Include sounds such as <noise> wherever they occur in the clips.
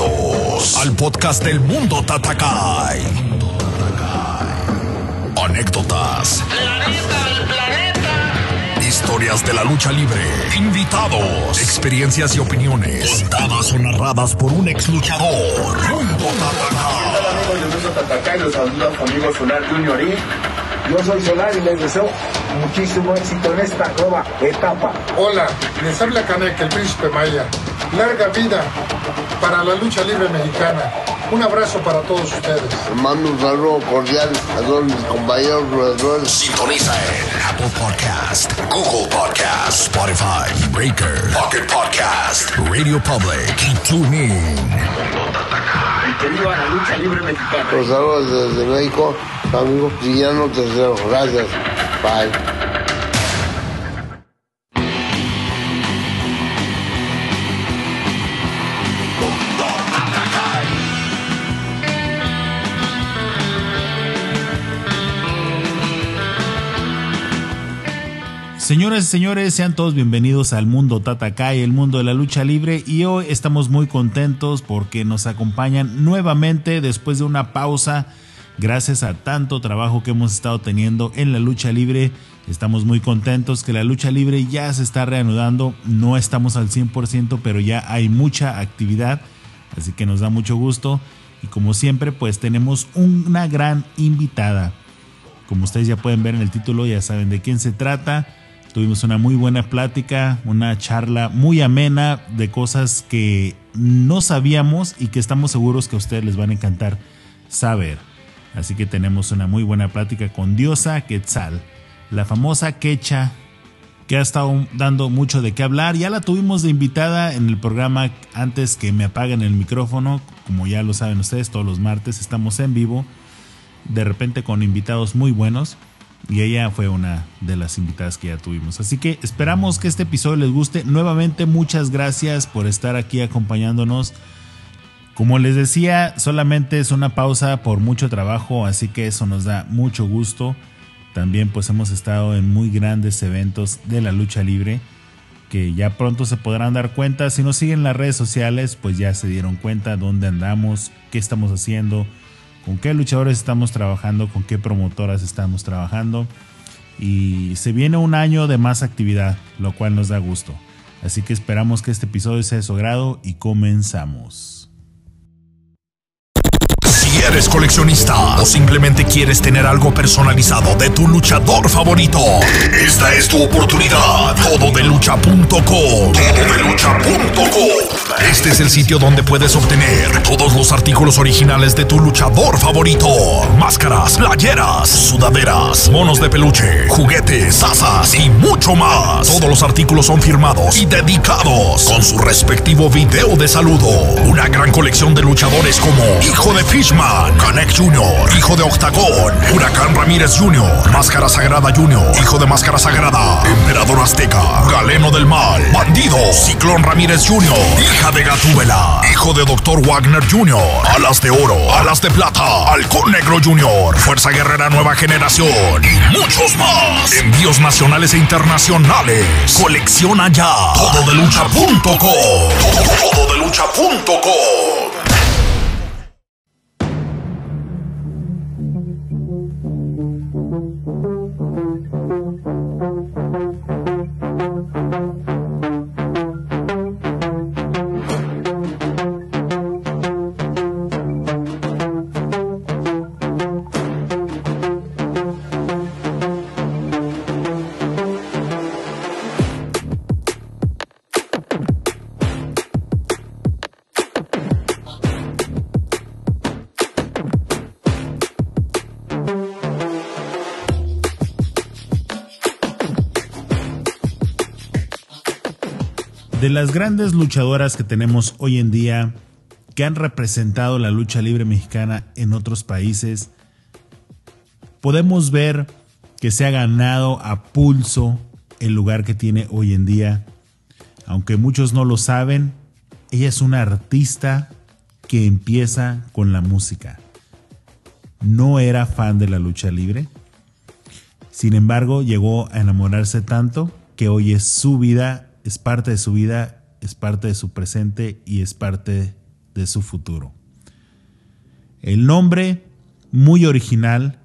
Bienvenidos al podcast del Mundo Tatakai. Anécdotas. Historias de la lucha libre. Invitados. Experiencias y opiniones. Contadas o narradas por un ex luchador. Mundo Tatakai. Hola amigos del Mundo Tatacay, los saluda su amigo Solar Junior y yo soy Solar y les deseo muchísimo éxito en esta nueva etapa. Hola, les habla Canek, el príncipe Maya. Larga vida para la lucha libre mexicana. Un abrazo para todos ustedes. Mando un saludo cordial a todos mis compañeros. Sintoniza en Apple Podcast, Google Podcast, Spotify, Breaker, Pocket Podcast, Radio Public y TuneIn. Y que viva la lucha libre mexicana. Los saludos desde México, amigo Guillermo Tercero. Gracias. Bye. Señoras y señores, sean todos bienvenidos al mundo Tatakai, el mundo de la lucha libre y hoy estamos muy contentos porque nos acompañan nuevamente después de una pausa. Gracias a tanto trabajo que hemos estado teniendo en la lucha libre, estamos muy contentos que la lucha libre ya se está reanudando. No estamos al 100%, pero ya hay mucha actividad, así que nos da mucho gusto. Y como siempre, pues tenemos una gran invitada. Como ustedes ya pueden ver en el título, ya saben de quién se trata. Tuvimos una muy buena plática, una charla muy amena de cosas que no sabíamos y que estamos seguros que a ustedes les van a encantar saber. Así que tenemos una muy buena plática con Diosa Quetzal, la famosa quecha que ha estado dando mucho de qué hablar. Ya la tuvimos de invitada en el programa antes que me apaguen el micrófono. Como ya lo saben ustedes, todos los martes estamos en vivo. De repente con invitados muy buenos. Y ella fue una de las invitadas que ya tuvimos. Así que esperamos que este episodio les guste. Nuevamente muchas gracias por estar aquí acompañándonos. Como les decía, solamente es una pausa por mucho trabajo, así que eso nos da mucho gusto. También pues hemos estado en muy grandes eventos de la lucha libre que ya pronto se podrán dar cuenta. Si nos siguen las redes sociales, pues ya se dieron cuenta dónde andamos, qué estamos haciendo, con qué luchadores estamos trabajando, con qué promotoras estamos trabajando. Y se viene un año de más actividad, lo cual nos da gusto. Así que esperamos que este episodio sea de su agrado y comenzamos. Si eres coleccionista o simplemente quieres tener algo personalizado de tu luchador favorito, esta es tu oportunidad. Tododelucha.com. Tododelucha.com. Este es el sitio donde puedes obtener todos los artículos originales de tu luchador favorito. Máscaras, playeras, sudaderas, monos de peluche, juguetes, asas y mucho más. Todos los artículos son firmados y dedicados con su respectivo video de saludo. Una gran colección de luchadores como Hijo de Fishman, Canek Jr., Hijo de Octagón, Huracán Ramírez Jr., Máscara Sagrada Jr., Hijo de Máscara Sagrada, Emperador Azteca, Galeno del Mal, Bandido, Ciclón Ramírez Jr., Hija de Gatúbela, Hijo de Dr. Wagner Jr., Alas de Oro, Alas de Plata, Halcón Negro Jr., Fuerza Guerrera Nueva Generación y muchos más. Envíos nacionales e internacionales. Colecciona ya. Tododelucha.com. Tododelucha.com. De las grandes luchadoras que tenemos hoy en día, que han representado la lucha libre mexicana en otros países, podemos ver que se ha ganado a pulso el lugar que tiene hoy en día. Aunque muchos no lo saben, ella es una artista que empieza con la música. No era fan de la lucha libre. Sin embargo, llegó a enamorarse tanto que hoy es su vida, es parte de su vida, es parte de su presente y es parte de su futuro. El nombre, muy original,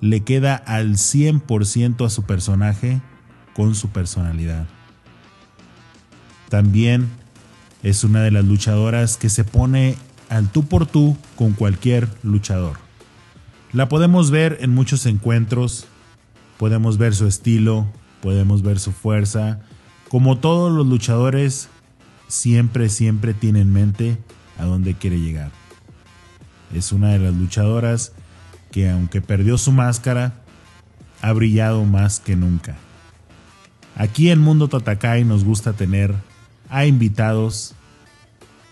le queda al 100% a su personaje con su personalidad. También es una de las luchadoras que se pone al tú por tú con cualquier luchador. La podemos ver en muchos encuentros, podemos ver su estilo, podemos ver su fuerza. Como todos los luchadores, siempre, siempre tiene en mente a dónde quiere llegar. Es una de las luchadoras que aunque perdió su máscara, ha brillado más que nunca. Aquí en Mundo Tatakai nos gusta tener a invitados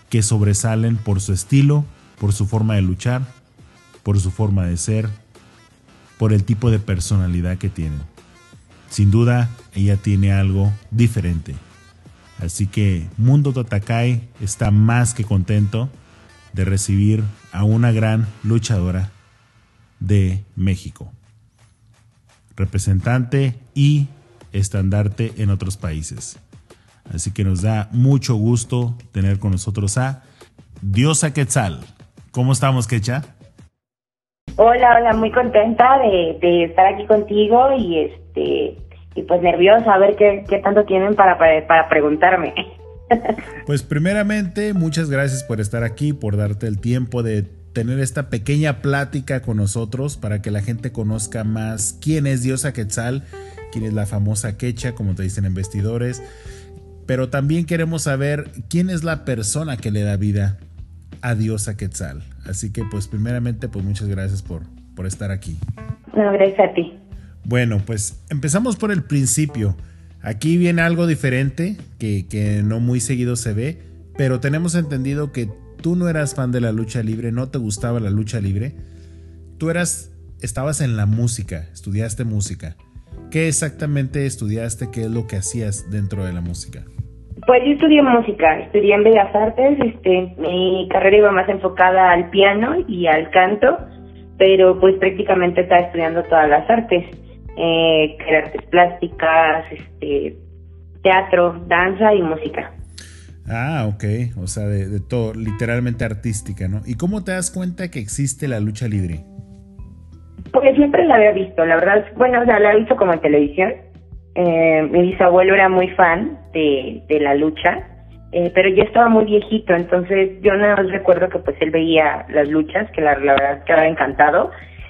que sobresalen por su estilo, por su forma de luchar, por su forma de ser, por el tipo de personalidad que tienen. Sin duda, ella tiene algo diferente. Así que Mundo Tatakai está más que contento de recibir a una gran luchadora de México, representante y estandarte en otros países. Así que nos da mucho gusto tener con nosotros a Diosa Quetzal. ¿Cómo estamos, Quecha? Hola, hola, muy contenta de, estar aquí contigo y este y pues nerviosa a ver qué, tanto tienen para, para preguntarme. <laughs> Pues primeramente, muchas gracias por estar aquí, por darte el tiempo de tener esta pequeña plática con nosotros para que la gente conozca más quién es Diosa Quetzal, quién es la famosa Quecha, como te dicen en vestidores, pero también queremos saber quién es la persona que le da vida a Diosa Quetzal. Así que pues primeramente pues muchas gracias por, por estar aquí. No, gracias a ti. Bueno, pues empezamos por el principio. Aquí viene algo diferente que, que no muy seguido se ve, pero tenemos entendido que tú no eras fan de la lucha libre, no te gustaba la lucha libre. Tú eras, estabas en la música, estudiaste música. ¿Qué exactamente estudiaste? ¿Qué es lo que hacías dentro de la música? Pues yo estudié música, estudié en Bellas Artes, este, mi carrera iba más enfocada al piano y al canto, pero pues prácticamente estaba estudiando todas las artes, eh, artes plásticas, este, teatro, danza y música. Ah, ok, o sea, de, todo, literalmente artística, ¿no? ¿Y cómo te das cuenta que existe la lucha libre? Porque siempre la había visto, la verdad, bueno, o sea, la he visto como en televisión. Eh, mi bisabuelo era muy fan de, la lucha, eh, pero ya estaba muy viejito, entonces yo nada más recuerdo que pues él veía las luchas, que la, la verdad quedaba encantado,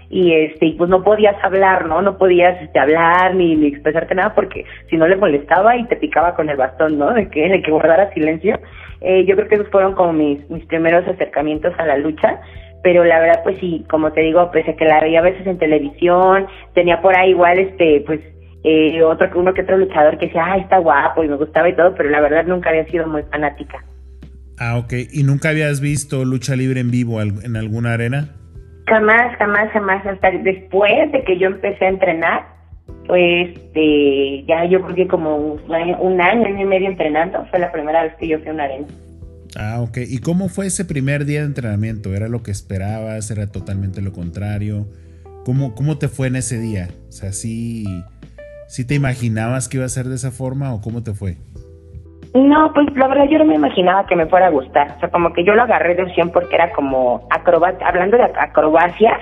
y este pues no podías hablar, ¿no? No podías este, hablar ni, ni, expresarte nada porque si no le molestaba y te picaba con el bastón, ¿no? <laughs> De que, de que guardara silencio. Eh, yo creo que esos fueron como mis, mis primeros acercamientos a la lucha pero la verdad pues sí, como te digo, pese a que la veía a veces en televisión, tenía por ahí igual este pues eh, otro uno que otro luchador que decía, ah, está guapo y me gustaba y todo, pero la verdad nunca había sido muy fanática. Ah, ok. ¿Y nunca habías visto lucha libre en vivo en alguna arena? Jamás, jamás, jamás. Hasta después de que yo empecé a entrenar, pues este, ya yo creo que como un año, un año y medio entrenando, fue la primera vez que yo fui a una arena. Ah, ok. ¿Y cómo fue ese primer día de entrenamiento? ¿Era lo que esperabas? ¿Era totalmente lo contrario? ¿Cómo, cómo te fue en ese día? O sea, ¿sí, ¿sí te imaginabas que iba a ser de esa forma o cómo te fue? No, pues la verdad yo no me imaginaba que me fuera a gustar. O sea, como que yo lo agarré de opción porque era como acrobacia, hablando de acrobacia,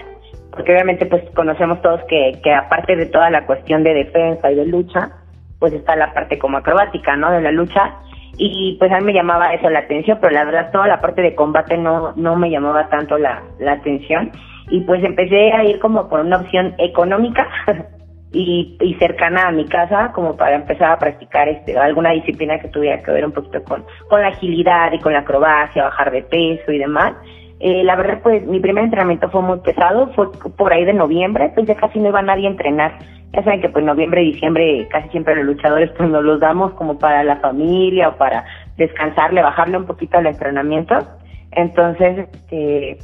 porque obviamente pues conocemos todos que, que aparte de toda la cuestión de defensa y de lucha, pues está la parte como acrobática, ¿no? De la lucha y pues a mí me llamaba eso la atención, pero la verdad toda la parte de combate no, no me llamaba tanto la, la atención y pues empecé a ir como por una opción económica <laughs> y, y cercana a mi casa como para empezar a practicar este alguna disciplina que tuviera que ver un poquito con, con la agilidad y con la acrobacia, bajar de peso y demás. Eh, la verdad, pues mi primer entrenamiento fue muy pesado, fue por ahí de noviembre, pues ya casi no iba nadie a entrenar ya saben que pues noviembre diciembre casi siempre los luchadores pues nos los damos como para la familia o para descansarle, bajarle un poquito al entrenamiento. Entonces, este,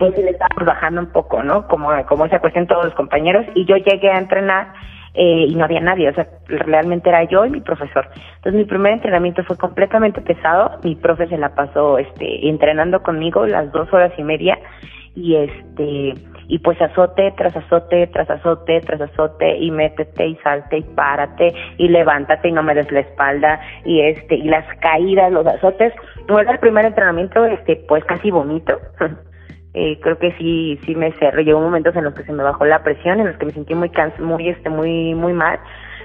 pues le estábamos bajando un poco, ¿no? Como, como esa cuestión todos los compañeros. Y yo llegué a entrenar eh, y no había nadie, o sea, realmente era yo y mi profesor. Entonces mi primer entrenamiento fue completamente pesado, mi profe se la pasó este entrenando conmigo las dos horas y media. Y este y pues azote tras azote tras azote tras azote y métete y salte y párate y levántate y no me des la espalda y este y las caídas los azotes. No el primer entrenamiento este pues casi bonito <laughs> eh, creo que sí sí me cerré. Llegó momentos en los que se me bajó la presión en los que me sentí muy cansa, muy este muy muy mal.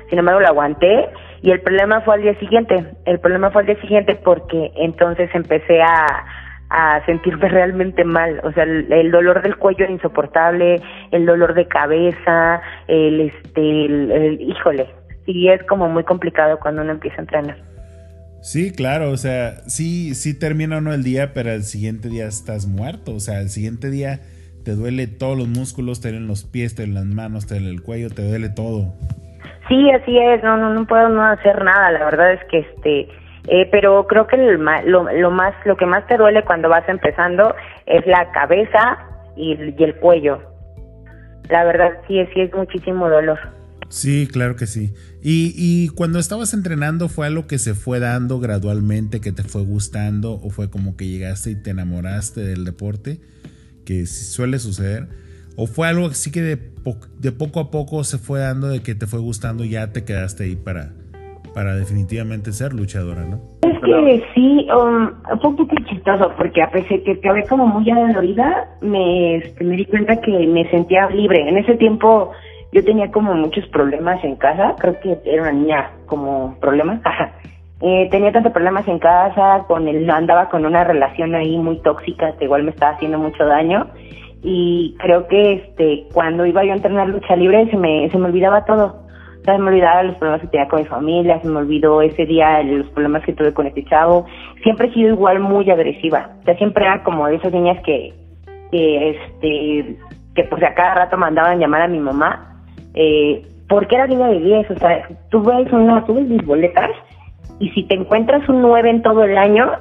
Sin embargo lo aguanté y el problema fue al día siguiente. El problema fue al día siguiente porque entonces empecé a a sentirme <laughs> realmente mal, o sea, el, dolor del cuello era insoportable, el dolor de cabeza, el este, el, híjole, y es como muy complicado cuando uno empieza a entrenar. Sí, claro, o sea, sí, sí termina uno el día, pero el siguiente día estás muerto, o sea, el siguiente día te duele todos los músculos, te duelen los pies, te duelen las manos, te duele el cuello, te duele todo. Sí, así es, no, no, no puedo no hacer nada, la verdad es que este, eh, pero creo que lo, lo, más, lo que más te duele cuando vas empezando es la cabeza y, el cuello. La verdad sí, sí es muchísimo dolor. Sí, claro que sí. Y, y cuando estabas entrenando, ¿fue algo que se fue dando gradualmente, que te fue gustando, o fue como que llegaste y te enamoraste del deporte, que suele suceder? ¿O fue algo así que de, de poco a poco se fue dando, de que te fue gustando y ya te quedaste ahí para, para definitivamente ser luchadora, ¿no? Es que sí, um, fue un poco chistoso porque a pesar que acabé como muy adolorida, me, este, me di cuenta que me sentía libre. En ese tiempo yo tenía como muchos problemas en casa, creo que era una niña como problemas. <laughs> eh, tenía tantos problemas en casa, con el, andaba con una relación ahí muy tóxica que igual me estaba haciendo mucho daño y creo que este cuando iba yo a entrenar lucha libre se me se me olvidaba todo se me olvidaron los problemas que tenía con mi familia, se me olvidó ese día los problemas que tuve con este chavo. Siempre he sido igual muy agresiva. O sea, siempre era como de esas niñas que, que este, que pues a cada rato mandaban llamar a mi mamá. Eh, porque era niña de 10, o sea, tú ves una, tú ves mis boletas y si te encuentras un 9 en todo el año,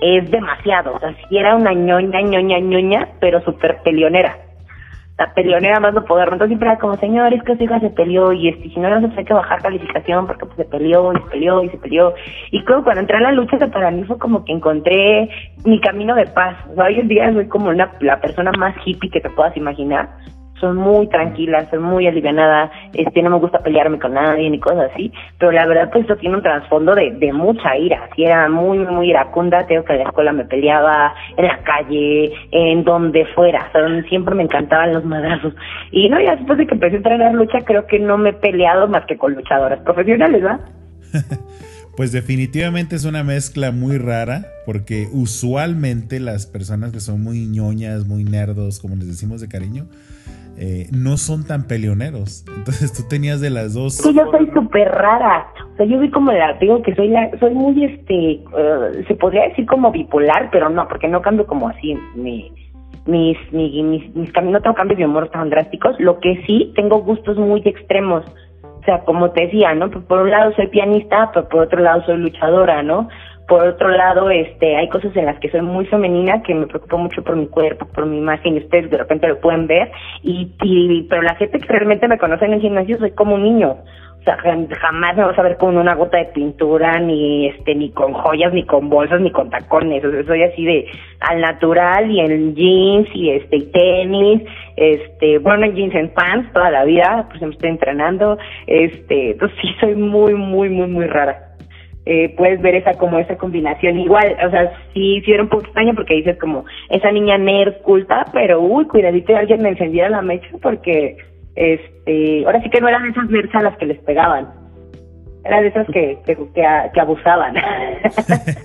es demasiado. O sea, si era una ñoña, ñoña, ñoña, pero súper peleonera la peleonera más no poder. Entonces siempre era como, señor, es que su hija se peleó y este, si no, no se hay que bajar calificación porque pues, se peleó y se peleó y se peleó. Y creo cuando entré a la lucha, que para mí fue como que encontré mi camino de paz. hoy en día soy como la persona más hippie que te puedas imaginar soy muy tranquila, soy muy alivianada, este, no me gusta pelearme con nadie ni cosas así, pero la verdad pues eso tiene un trasfondo de, de mucha ira, si era muy, muy iracunda, tengo que en la escuela me peleaba, en la calle, en donde fuera, siempre me encantaban los madrazos, y no, ya después de que empecé a entrenar lucha, creo que no me he peleado más que con luchadoras profesionales, ¿verdad? <laughs> Pues definitivamente es una mezcla muy rara, porque usualmente las personas que son muy ñoñas, muy nerdos, como les decimos de cariño, eh, no son tan peleoneros. <laughs> Entonces tú tenías de las dos. Sí, yo soy súper rara. O sea, yo vi como la, digo que soy la, soy muy, este, eh, se podría decir como bipolar, pero no, porque no cambio como así mi, mis, mis, mis, mis caminos, no tengo cambios de humor tan drásticos. Lo que sí, tengo gustos muy extremos. O sea, como te decía, ¿no? Por un lado soy pianista, pero por otro lado soy luchadora, ¿no? Por otro lado, este, hay cosas en las que soy muy femenina, que me preocupo mucho por mi cuerpo, por mi imagen, y ustedes de repente lo pueden ver, y, y pero la gente que realmente me conoce en el gimnasio soy como un niño. O sea, jamás me vas a ver con una gota de pintura, ni este, ni con joyas, ni con bolsas, ni con tacones. O sea, soy así de al natural y en jeans y este y tenis, este, bueno, en jeans en pants toda la vida, pues me estoy entrenando, este, entonces sí soy muy, muy, muy, muy rara eh, puedes ver esa como esa combinación igual, o sea, sí, era un poco extraño porque dices como esa niña nerd culta, pero uy, cuidadito alguien me encendiera la mecha porque este, ahora sí que no eran esas nerds a las que les pegaban. Eran de esas que, que, que, abusaban.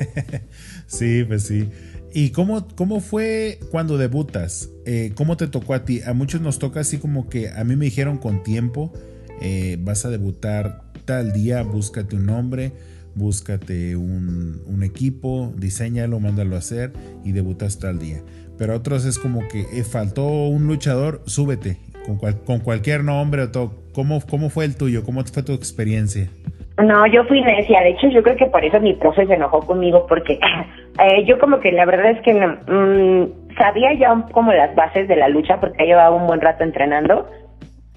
<laughs> sí, pues sí. ¿Y cómo, cómo fue cuando debutas? Eh, ¿Cómo te tocó a ti? A muchos nos toca así como que a mí me dijeron con tiempo, eh, vas a debutar tal día, búscate un nombre búscate un, un, equipo, diseñalo, mándalo a hacer y debutas tal día. Pero otros es como que eh, faltó un luchador, súbete con, con cualquier nombre o todo. ¿Cómo, ¿Cómo fue el tuyo? ¿Cómo fue tu experiencia? No, yo fui necia. De hecho, yo creo que por eso mi profe se enojó conmigo porque <clears throat> eh, yo como que la verdad es que mm, sabía ya como las bases de la lucha porque llevaba un buen rato entrenando,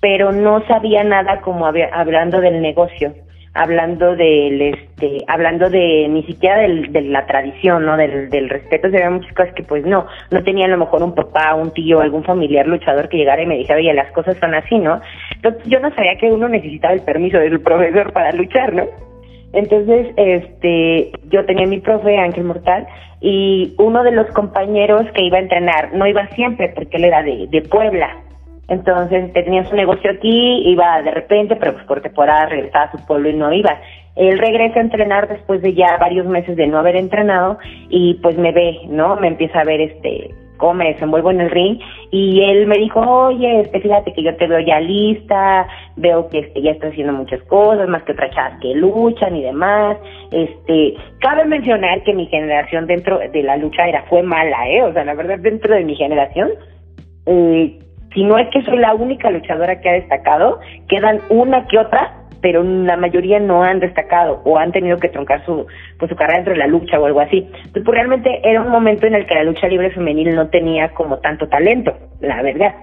pero no sabía nada como hablando del negocio. Hablando del este hablando de ni siquiera del, de la tradición no del, del respeto se ven muchas cosas que pues no no tenía a lo mejor un papá un tío algún familiar luchador que llegara y me dijera oye las cosas son así no entonces yo no sabía que uno necesitaba el permiso del profesor para luchar no entonces este yo tenía mi profe Ángel Mortal y uno de los compañeros que iba a entrenar no iba siempre porque él era de, de Puebla entonces tenía su negocio aquí, iba de repente, pero pues por temporada regresaba a su pueblo y no iba. Él regresa a entrenar después de ya varios meses de no haber entrenado y pues me ve, ¿no? Me empieza a ver este cómo me desenvuelvo en el ring y él me dijo, oye, este, fíjate que yo te veo ya lista, veo que este, ya estás haciendo muchas cosas, más que otras chavas que luchan y demás. Este, cabe mencionar que mi generación dentro de la lucha era fue mala, ¿eh? O sea, la verdad, dentro de mi generación, eh, si no es que soy la única luchadora que ha destacado, quedan una que otra, pero la mayoría no han destacado o han tenido que troncar su, pues, su carrera dentro de la lucha o algo así. pues realmente era un momento en el que la lucha libre femenil no tenía como tanto talento, la verdad.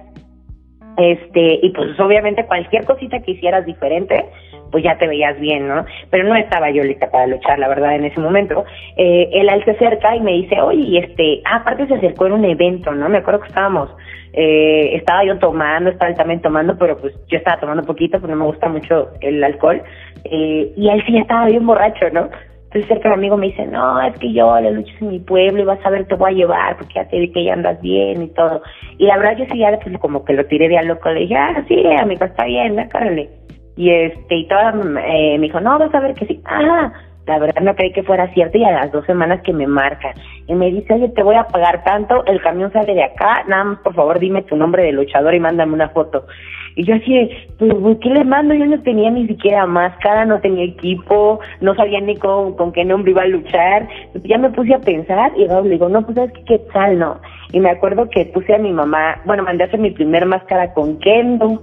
Este, y pues obviamente cualquier cosita que hicieras diferente, pues ya te veías bien, ¿no? Pero no estaba yo lista para luchar, la verdad, en ese momento. Eh, él se acerca y me dice, oye, este, ah, aparte se acercó en un evento, ¿no? Me acuerdo que estábamos eh, estaba yo tomando, estaba él también tomando, pero pues yo estaba tomando poquito, porque no me gusta mucho el alcohol, eh, y él sí estaba bien borracho, ¿no? Entonces cerca un amigo me dice, no, es que yo la lucha en mi pueblo y vas a ver, te voy a llevar, porque ya te vi que ya andas bien y todo. Y la verdad yo sí ya pues, como que lo tiré de a loco, le dije, ah, sí, amigo, está bien, cárale. Y este, y toda, eh, me dijo, no, vas a ver que sí. Ah, la verdad no creí que fuera cierto y a las dos semanas que me marcan y me dice, oye, te voy a pagar tanto, el camión sale de acá, nada más por favor dime tu nombre de luchador y mándame una foto. Y yo así, pues, ¿qué le mando? Yo no tenía ni siquiera máscara, no tenía equipo, no sabía ni con, con qué nombre iba a luchar. Ya me puse a pensar y luego le digo, no, pues sabes qué, qué tal, ¿no? Y me acuerdo que puse a mi mamá, bueno, mandé a hacer mi primer máscara con Kendo,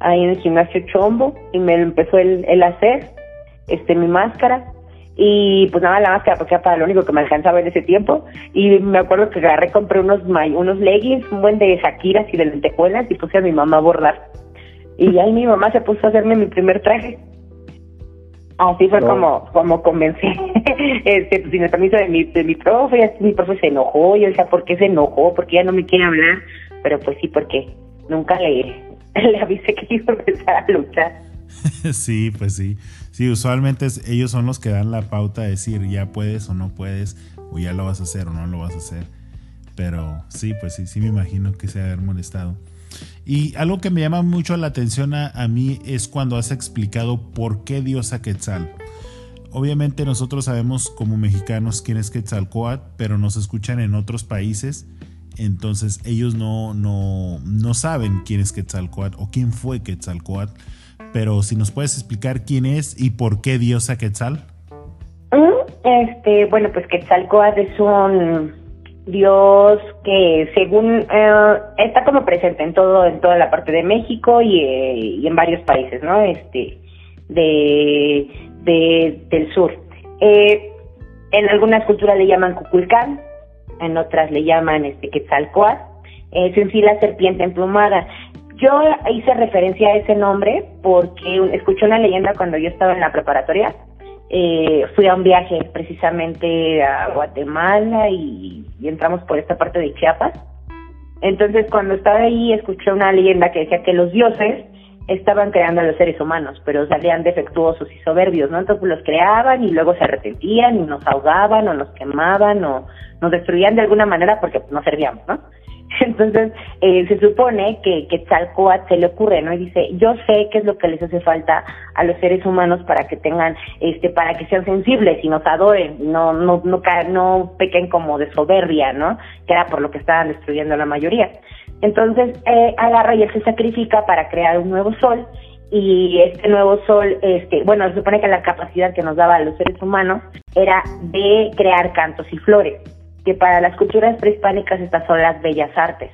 ahí en el gimnasio Chombo, y me empezó él, él a hacer, este, mi máscara y pues nada, la máscara porque era para lo único que me alcanzaba en ese tiempo. Y me acuerdo que agarré, compré unos unos leggings, un buen de Shakiras y de lentejuelas y puse a mi mamá a bordar. Y ahí mi mamá se puso a hacerme mi primer traje. Así fue como como comencé. <laughs> Este pues, sin el permiso de mi de mi profe mi profe se enojó yo decía por qué se enojó porque ya no me quiere hablar pero pues sí porque nunca le <laughs> le avisé que iba a empezar a luchar. <laughs> Sí pues sí Sí, usualmente ellos son los que dan la pauta de decir ya puedes o no puedes, o ya lo vas a hacer o no lo vas a hacer. Pero sí, pues sí, sí me imagino que se ha haber molestado. Y algo que me llama mucho la atención a, mí es cuando has explicado por qué Dios a Quetzal. Obviamente nosotros sabemos como mexicanos quién es Quetzalcoatl, pero nos escuchan en otros países, entonces ellos no, no, no saben quién es Quetzalcoatl o quién fue Quetzalcoatl pero si nos puedes explicar quién es y por qué diosa Quetzal. Este, bueno, pues Quetzalcoatl es un dios que según eh, está como presente en todo en toda la parte de México y, eh, en varios países, ¿no? Este de, del sur. Eh, en algunas culturas le llaman Cuculcán, en otras le llaman este Quetzalcoatl. Es en sí la serpiente emplumada. Yo hice referencia a ese nombre porque escuché una leyenda cuando yo estaba en la preparatoria. Eh, fui a un viaje precisamente a Guatemala y, entramos por esta parte de Chiapas. Entonces, cuando estaba ahí, escuché una leyenda que decía que los dioses estaban creando a los seres humanos, pero salían defectuosos y soberbios, ¿no? Entonces los creaban y luego se arrepentían y nos ahogaban o nos quemaban o nos destruían de alguna manera porque no servíamos, ¿no? <laughs> Entonces, eh, se supone que, que se le ocurre, ¿no? Y dice, yo sé qué es lo que les hace falta a los seres humanos para que tengan, este, para que sean sensibles y nos adoren, no, no, no, no pequen como de soberbia, ¿no? Que era por lo que estaban destruyendo la mayoría. Entonces, eh, agarra y él se sacrifica para crear un nuevo sol y este nuevo sol, este, bueno, se supone que la capacidad que nos daba a los seres humanos era de crear cantos y flores que para las culturas prehispánicas estas son las bellas artes.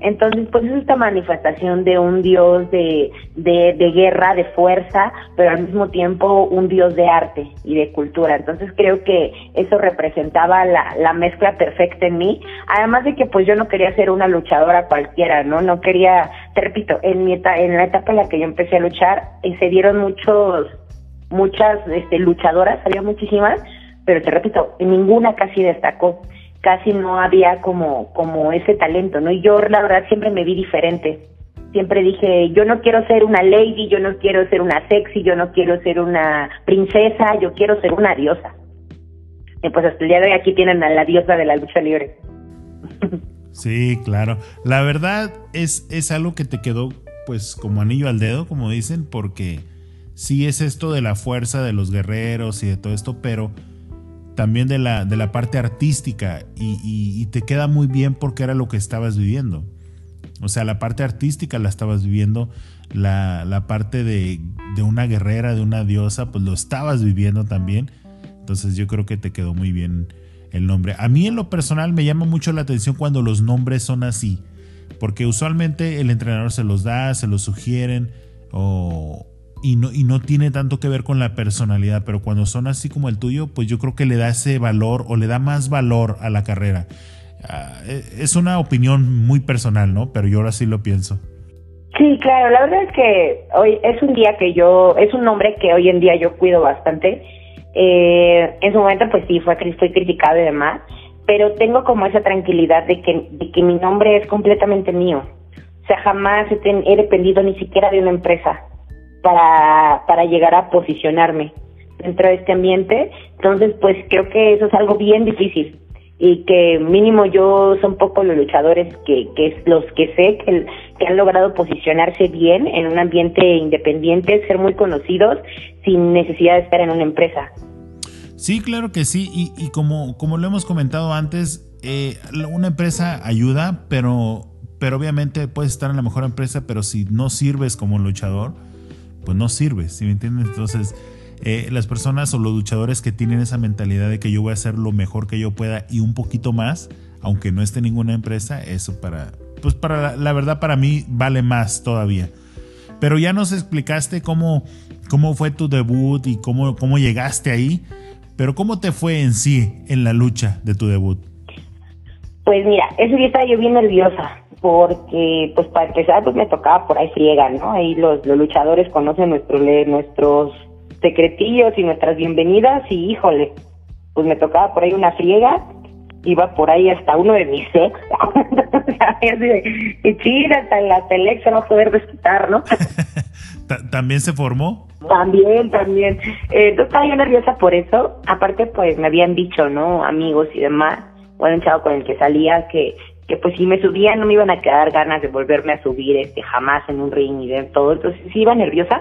Entonces, pues es esta manifestación de un dios de, de, guerra, de fuerza, pero al mismo tiempo un dios de arte y de cultura. Entonces creo que eso representaba la, la mezcla perfecta en mí. Además de que pues yo no quería ser una luchadora cualquiera, ¿no? No quería, te repito, en, mi en la etapa en la que yo empecé a luchar, eh, se dieron muchos muchas este, luchadoras, había muchísimas, pero te repito, ninguna casi destacó, casi no había como, como ese talento, ¿no? Y yo la verdad siempre me vi diferente. Siempre dije, yo no quiero ser una lady, yo no quiero ser una sexy, yo no quiero ser una princesa, yo quiero ser una diosa. Y pues hasta el día de hoy aquí tienen a la diosa de la lucha libre. Sí, claro. La verdad es, es algo que te quedó pues como anillo al dedo, como dicen, porque sí es esto de la fuerza de los guerreros y de todo esto, pero también de la, de la parte artística y, te queda muy bien porque era lo que estabas viviendo. O sea, la parte artística la estabas viviendo, la, la parte de, de, una guerrera, de una diosa, pues lo estabas viviendo también. Entonces yo creo que te quedó muy bien el nombre. A mí en lo personal me llama mucho la atención cuando los nombres son así, porque usualmente el entrenador se los da, se los sugieren o, y, no, y no tiene tanto que ver con la personalidad, pero cuando son así como el tuyo, pues yo creo que le da ese valor o le da más valor a la carrera. Ah, e, es una opinión muy personal, ¿no? Pero yo ahora sí lo pienso. Sí, claro, la verdad es que hoy es un día que yo, es un nombre que hoy en día yo cuido bastante eh, en su momento, pues sí, fue criticado y demás, pero tengo como esa tranquilidad de que, de que mi nombre es completamente mío. O sea, jamás he, dependido ni siquiera de una empresa para, para llegar a posicionarme dentro de este ambiente. Entonces, pues creo que eso es algo bien difícil y que mínimo yo son poco los luchadores que, que los que sé que, que han logrado posicionarse bien en un ambiente independiente, ser muy conocidos sin necesidad de estar en una empresa. Sí, claro que sí, y, y como, como lo hemos comentado antes, eh, una empresa ayuda, pero, pero obviamente puedes estar en la mejor empresa, pero si no sirves como luchador, pues no sirves, ¿sí me entiendes? Entonces, eh, las personas o los luchadores que tienen esa mentalidad de que yo voy a hacer lo mejor que yo pueda y un poquito más, aunque no esté ninguna empresa, eso para, pues para la, verdad para mí vale más todavía. Pero ya nos explicaste cómo, cómo fue tu debut y cómo, cómo llegaste ahí, pero cómo te fue en sí en la lucha de tu debut. Pues mira, ese día yo bien nerviosa porque pues para empezar pues me tocaba por ahí friega, ¿no? Ahí los, los luchadores conocen nuestros nuestros secretillos y nuestras bienvenidas y híjole, pues me tocaba por ahí una friega, iba por ahí hasta uno de mis ex, <laughs> y chida, hasta la telex se va a poder desquitar, ¿no? <laughs> ¿También se formó? También, también. Eh, estaba yo nerviosa por eso. Aparte, pues me habían dicho, ¿no? Amigos y demás, bueno, un chavo con el que salía, que, que pues si me subía no me iban a quedar ganas de volverme a subir este jamás en un ring y de todo. Entonces sí iba nerviosa,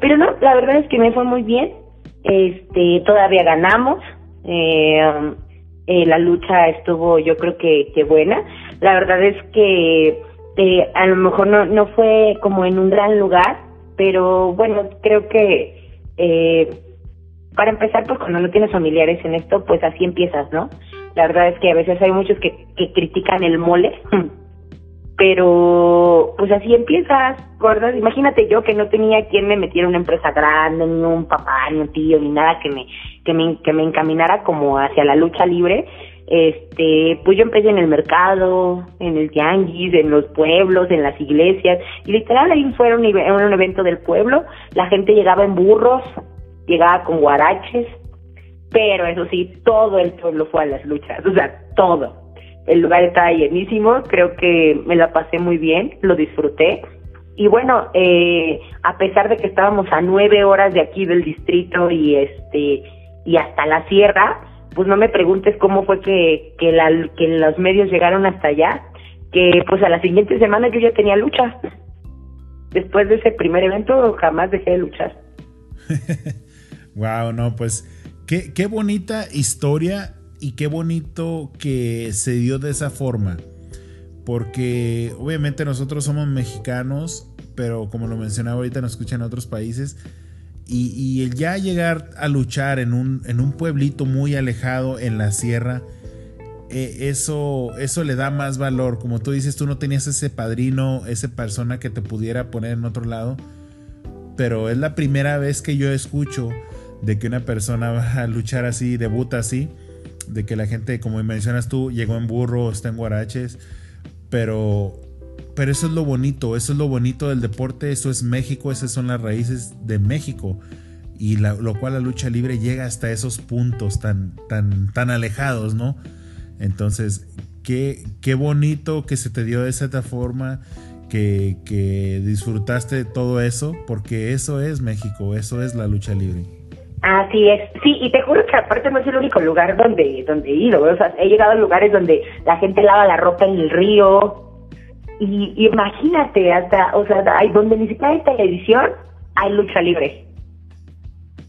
pero no, la verdad es que me fue muy bien. Este, todavía ganamos. Eh, eh, la lucha estuvo, yo creo que, que buena. La verdad es que eh, a lo mejor no, no fue como en un gran lugar, pero bueno, creo que eh, para empezar, pues cuando no tienes familiares en esto, pues así empiezas, ¿no? La verdad es que a veces hay muchos que, que critican el mole <laughs> pero pues así empiezas, ¿verdad? Imagínate yo que no tenía quien me metiera una empresa grande, ni un papá, ni un tío, ni nada que me, que me, que me encaminara como hacia la lucha libre. Este, pues yo empecé en el mercado, en el tianguis, en los pueblos, en las iglesias, y literal ahí fue un evento del pueblo, la gente llegaba en burros, llegaba con guaraches, pero eso sí, todo el pueblo fue a las luchas, o sea, todo el lugar estaba llenísimo, creo que me la pasé muy bien, lo disfruté. Y bueno, eh, a pesar de que estábamos a nueve horas de aquí del distrito y este y hasta la sierra, pues no me preguntes cómo fue que, que, la, los medios llegaron hasta allá, que pues a la siguiente semana yo ya tenía lucha. Después de ese primer evento jamás dejé de luchar. <laughs> wow, no, pues qué, bonita historia y qué bonito que se dio de esa forma. Porque obviamente nosotros somos mexicanos, pero como lo mencionaba ahorita nos escuchan en otros países. Y, el ya llegar a luchar en un, en un pueblito muy alejado en la sierra, eh, eso, eso le da más valor. Como tú dices, tú no tenías ese padrino, esa persona que te pudiera poner en otro lado. Pero es la primera vez que yo escucho de que una persona va a luchar así, debuta así de que la gente, como mencionas tú, llegó en burro, está en guaraches, pero, pero eso es lo bonito, eso es lo bonito del deporte, eso es México, esas son las raíces de México. y lo cual la lucha libre llega hasta esos puntos tan, tan, tan alejados, ¿no? Entonces, qué, qué bonito que se te dio de esa forma, que, que disfrutaste de todo eso, porque eso es México, eso es la lucha libre. Así es, sí, y te juro que aparte no es el único lugar donde, donde he ido, o sea, he llegado a lugares donde la gente lava la ropa en el río, y, imagínate, hasta, o sea, hay, donde ni siquiera hay televisión, hay lucha libre.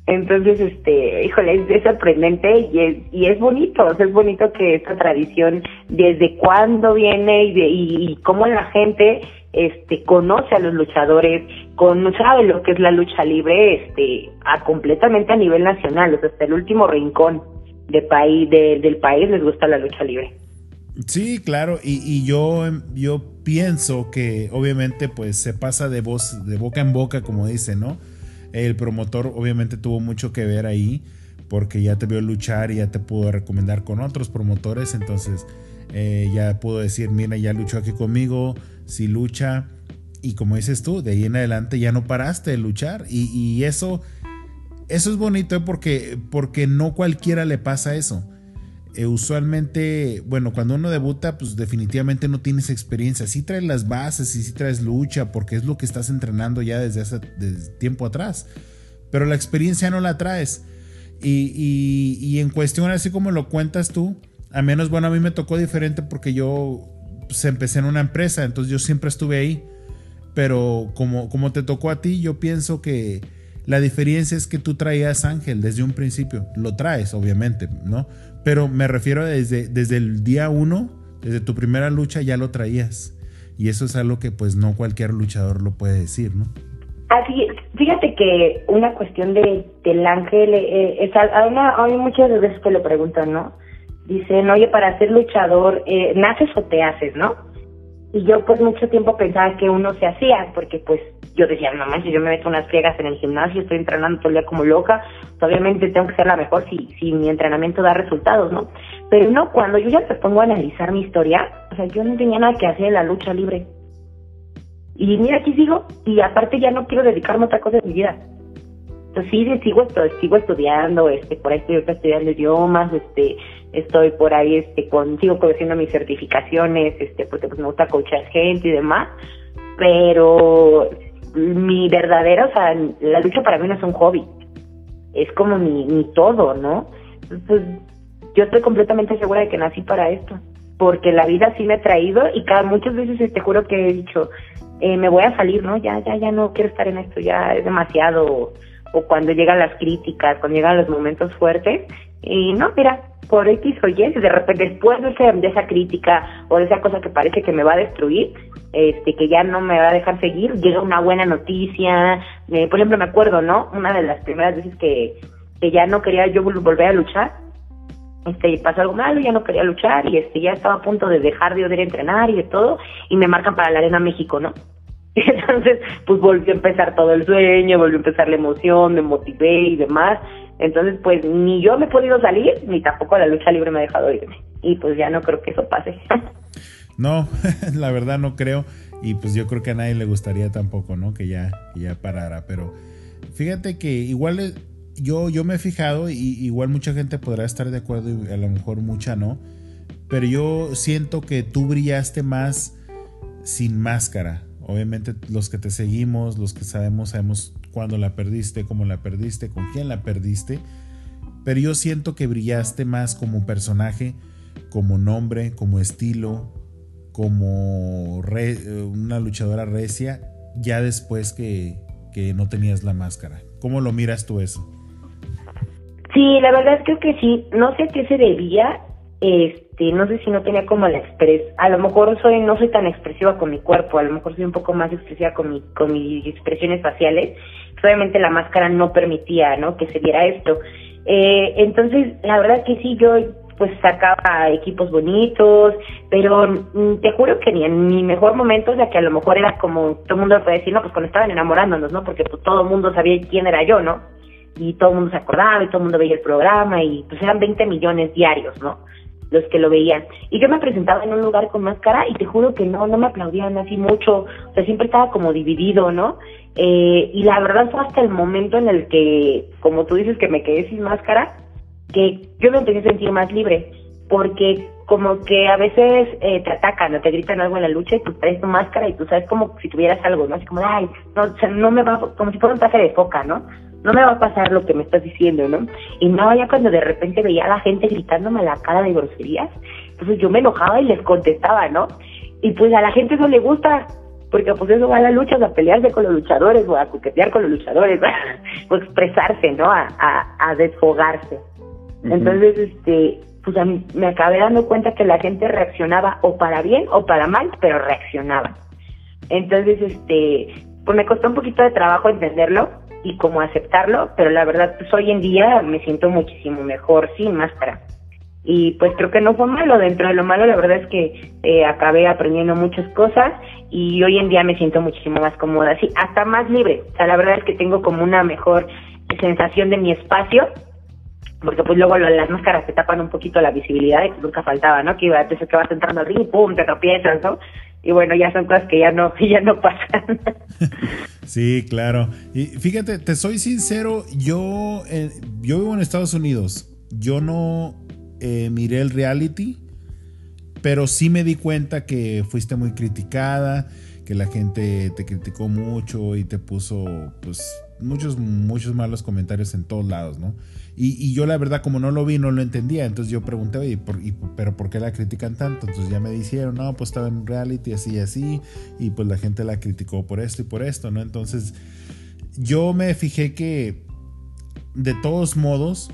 Entonces, este, híjole, es, sorprendente y es, y es bonito, o sea, es bonito que esta tradición, desde cuándo viene y, de, y, cómo la gente este conoce a los luchadores, con, sabe lo que es la lucha libre, este, a completamente a nivel nacional, hasta el último rincón de país, del país les gusta la lucha libre. Sí, claro, y, y yo, yo pienso que obviamente pues se pasa de voz, de boca en boca, como dice, ¿no? El promotor obviamente tuvo mucho que ver ahí porque ya te vio luchar y ya te pudo recomendar con otros promotores, entonces eh, ya pudo decir, mira, ya luchó aquí conmigo, si lucha, y como dices tú, de ahí en adelante ya no paraste de luchar, y, eso, eso es bonito porque, porque no cualquiera le pasa eso. Eh, usualmente, bueno, cuando uno debuta, pues definitivamente no tienes experiencia. Sí traes las bases y sí traes lucha, porque es lo que estás entrenando ya desde hace tiempo atrás. Pero la experiencia no la traes. Y, y, en cuestión, así como lo cuentas tú, a menos, bueno, a mí me tocó diferente porque yo pues, empecé en una empresa, entonces yo siempre estuve ahí. Pero como, como te tocó a ti, yo pienso que la diferencia es que tú traías Ángel desde un principio. Lo traes, obviamente, ¿no? Pero me refiero desde, desde el día uno, desde tu primera lucha ya lo traías. Y eso es algo que pues no cualquier luchador lo puede decir, ¿no? Así Fíjate que una cuestión de, del ángel, eh, es, hay muchas veces que lo preguntan, ¿no? Dicen, oye, para ser luchador, eh, ¿naces o te haces, no? Y yo pues mucho tiempo pensaba que uno se hacía, porque pues yo decía, no manches, yo me meto unas friegas en el gimnasio, estoy entrenando todo el día como loca, pues, obviamente tengo que ser la mejor si, si mi entrenamiento da resultados, ¿no? Pero no, cuando yo ya me pongo a analizar mi historia, o sea, yo no tenía nada que hacer en la lucha libre. Y mira, aquí sigo, y aparte ya no quiero dedicarme a otra cosa en mi vida. Entonces sí, sigo, sigo estudiando, este, por ahí estoy estudiando idiomas, este, estoy por ahí, este, con, sigo conociendo mis certificaciones, este, porque pues me gusta coachar gente y demás, pero mi verdadera, o sea, la lucha para mí no es un hobby, es como mi, mi todo, ¿no? Pues yo estoy completamente segura de que nací para esto, porque la vida sí me ha traído y cada muchas veces te juro que he dicho, eh, me voy a salir, ¿no? Ya, ya, ya no quiero estar en esto, ya es demasiado, o cuando llegan las críticas, cuando llegan los momentos fuertes, y no, mira, por X o Y, de repente después de, ese, de esa crítica o de esa cosa que parece que me va a destruir, este que ya no me va a dejar seguir, llega una buena noticia, eh, por ejemplo me acuerdo, ¿no? Una de las primeras veces que, que ya no quería yo volver a luchar, este pasó algo malo, ya no quería luchar y este ya estaba a punto de dejar de poder entrenar y de todo y me marcan para la Arena México, ¿no? <laughs> Entonces, pues volvió a empezar todo el sueño, volvió a empezar la emoción, me motivé y demás. Entonces, pues ni yo me he podido salir, ni tampoco la lucha libre me ha dejado irme. Y pues ya no creo que eso pase. <laughs> No, <laughs> la verdad no creo. Y pues yo creo que a nadie le gustaría tampoco, ¿no? Que ya, ya parara. Pero fíjate que igual eh, yo, yo me he fijado, y igual mucha gente podrá estar de acuerdo y a lo mejor mucha no. Pero yo siento que tú brillaste más sin máscara. Obviamente los que te seguimos, los que sabemos, sabemos cuándo la perdiste, cómo la perdiste, con quién la perdiste. Pero yo siento que brillaste más como personaje, como nombre, como estilo, como una luchadora recia ya después que, que, no tenías la máscara. ¿Cómo lo miras tú eso? Sí, la verdad creo que sí. No sé a qué se debía. Este, no sé si no tenía como la expres. A lo mejor soy no soy tan expresiva con mi cuerpo. A lo mejor soy un poco más expresiva con mi con mis expresiones faciales. Obviamente la máscara no permitía, ¿no? Que se viera esto. Eh, entonces, la verdad que sí, yo pues sacaba equipos bonitos, pero mm, te juro que ni en mi mejor momento, o sea que a lo mejor era como todo el mundo puede decir, no, pues cuando estaban enamorándonos, ¿no? Porque pues todo el mundo sabía quién era yo, ¿no? Y todo el mundo se acordaba y todo el mundo veía el programa y pues eran 20 millones diarios, ¿no? los que lo veían. Y yo me presentaba en un lugar con máscara y te juro que no, no me aplaudían así mucho, o sea, siempre estaba como dividido, ¿no? Eh, y la verdad fue hasta el momento en el que, como tú dices, que me quedé sin máscara, que yo me empecé a sentir más libre, porque como que a veces eh, te atacan o te gritan algo en la lucha y tú traes tu máscara y tú sabes como si tuvieras algo, ¿no? Así como, ay, no, o sea, no me va, como si fuera un traje de foca, ¿no? No me va a pasar lo que me estás diciendo, ¿no? Y no, ya cuando de repente veía a la gente gritándome a la cara de groserías, entonces yo me enojaba y les contestaba, ¿no? Y pues a la gente no le gusta, porque pues eso va a la lucha, a pelearse con los luchadores, o a coquetear con los luchadores, <laughs> o expresarse, ¿no? A, a, a desfogarse. Entonces, este, pues me acabé dando cuenta que la gente reaccionaba o para bien o para mal, pero reaccionaba. Entonces, este, pues me costó un poquito de trabajo entenderlo y como aceptarlo, pero la verdad, pues hoy en día me siento muchísimo mejor sin máscara. Y pues creo que no fue malo, dentro de lo malo la verdad es que eh, acabé aprendiendo muchas cosas y hoy en día me siento muchísimo más cómoda, sí, hasta más libre. O sea, la verdad es que tengo como una mejor sensación de mi espacio porque pues luego las máscaras te tapan un poquito la visibilidad que nunca faltaba, ¿no? Que iba, que vas entrando al ring pum, te tropiezas, ¿no? Y bueno, ya son cosas que ya no, <laughs> ya no pasan. <laughs> sí, claro. Y fíjate, te soy sincero, yo, eh, yo vivo en Estados Unidos. Yo no eh, miré el reality, pero sí me di cuenta que fuiste muy criticada, que la gente te criticó mucho y te puso, pues, muchos, muchos malos comentarios en todos lados, ¿no? Y, yo la verdad como no lo vi, no lo entendía. Entonces yo pregunté, oye, ¿pero por qué la critican tanto? Entonces ya me dijeron, no, pues estaba en reality así y así. Y pues la gente la criticó por esto y por esto, ¿no? Entonces yo me fijé que de todos modos,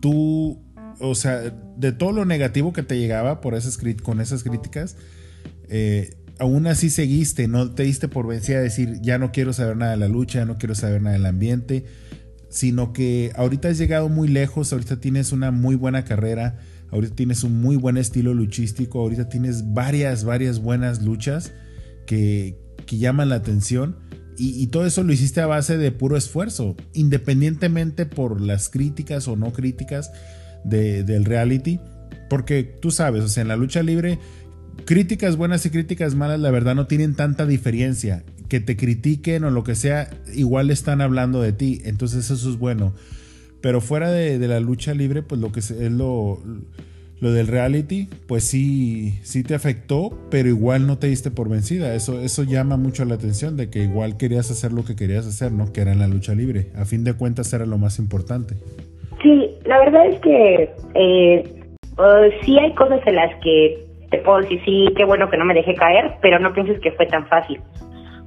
tú, o sea, de todo lo negativo que te llegaba por esas, con esas críticas, eh, aún así seguiste, no te diste por vencida a decir, ya no quiero saber nada de la lucha, ya no quiero saber nada del ambiente sino que ahorita has llegado muy lejos, ahorita tienes una muy buena carrera, ahorita tienes un muy buen estilo luchístico, ahorita tienes varias, varias buenas luchas que, llaman la atención. Y, todo eso lo hiciste a base de puro esfuerzo, independientemente por las críticas o no críticas del reality. Porque tú sabes, o sea, en la lucha libre, críticas buenas y críticas malas, la verdad no tienen tanta diferencia que te critiquen o lo que sea, igual están hablando de ti. Entonces eso es bueno. Pero fuera de, la lucha libre, pues lo que es lo, lo del reality, pues sí, sí te afectó, pero igual no te diste por vencida. Eso, eso llama mucho la atención de que igual querías hacer lo que querías hacer, ¿no? Que era en la lucha libre. A fin de cuentas era lo más importante. La verdad es que eh, uh, sí hay cosas en las que te puedo decir, sí, qué bueno que no me dejé caer, pero no pienses que fue tan fácil.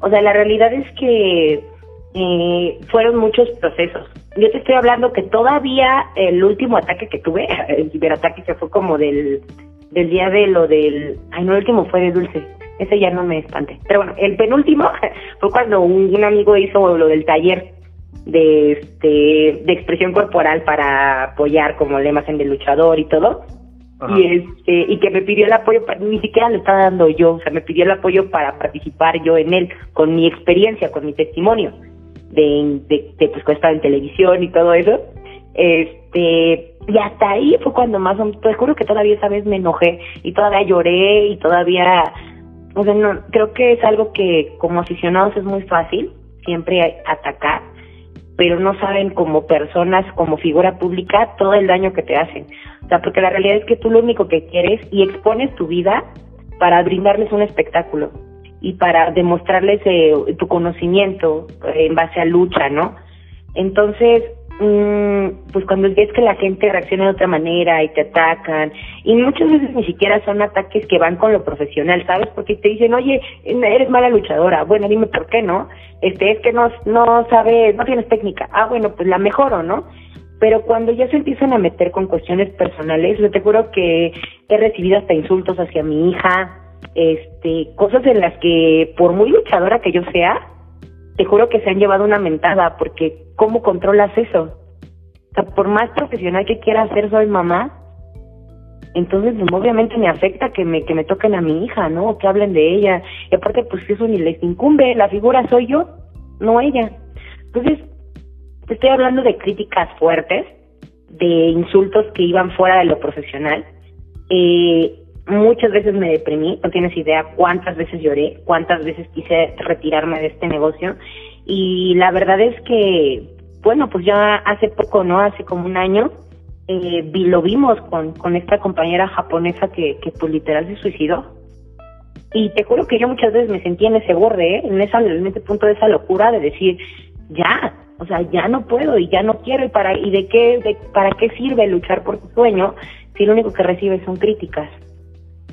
O sea, la realidad es que eh, fueron muchos procesos. Yo te estoy hablando que todavía el último ataque que tuve, <laughs> el ciberataque que fue como del, del día de lo del... Ay, no, el último fue de Dulce. Ese ya no me espante. Pero bueno, el penúltimo <laughs> fue cuando un, amigo hizo lo del taller de este de expresión corporal para apoyar como lemas en el luchador y todo. Y este y que me pidió el apoyo ni siquiera lo estaba dando yo o sea me pidió el apoyo para participar yo en él con mi experiencia con mi testimonio de, de, pues cuando en televisión y todo eso. Este y hasta ahí fue cuando más te juro que todavía esa vez me enojé y todavía lloré y todavía o sea no creo que es algo que como aficionados es muy fácil siempre atacar pero no saben como personas, como figura pública, todo el daño que te hacen. O sea, porque la realidad es que tú lo único que quieres y expones tu vida para brindarles un espectáculo y para demostrarles eh, tu conocimiento en base a lucha, ¿no? Entonces, pues cuando ves que la gente reacciona de otra manera y te atacan, y muchas veces ni siquiera son ataques que van con lo profesional, ¿sabes? Porque te dicen, oye, eres mala luchadora, bueno, dime por qué, ¿no? Este, es que no, no sabes, no tienes técnica, ah, bueno, pues la mejoro, ¿no? Pero cuando ya se empiezan a meter con cuestiones personales, yo te juro que he recibido hasta insultos hacia mi hija, este, cosas en las que, por muy luchadora que yo sea, te juro que se han llevado una mentada, porque ¿cómo controlas eso? O sea, por más profesional que quiera ser, soy mamá, entonces pues, obviamente me afecta que me, que me toquen a mi hija, ¿no? O que hablen de ella. Y aparte, pues eso ni les incumbe, la figura soy yo, no ella. Entonces, te estoy hablando de críticas fuertes, de insultos que iban fuera de lo profesional Eh, muchas veces me deprimí, no tienes idea cuántas veces lloré, cuántas veces quise retirarme de este negocio y la verdad es que, bueno, pues ya hace poco, ¿no? Hace como un año, eh, vi, lo vimos con, con esta compañera japonesa que, que pues literal se suicidó. Y te juro que yo muchas veces me sentía en ese borde, ¿eh? en, esa, en ese punto de esa locura de decir, ya, o sea, ya no puedo y ya no quiero y para y de qué de, para qué sirve luchar por tu sueño si lo único que recibes son críticas.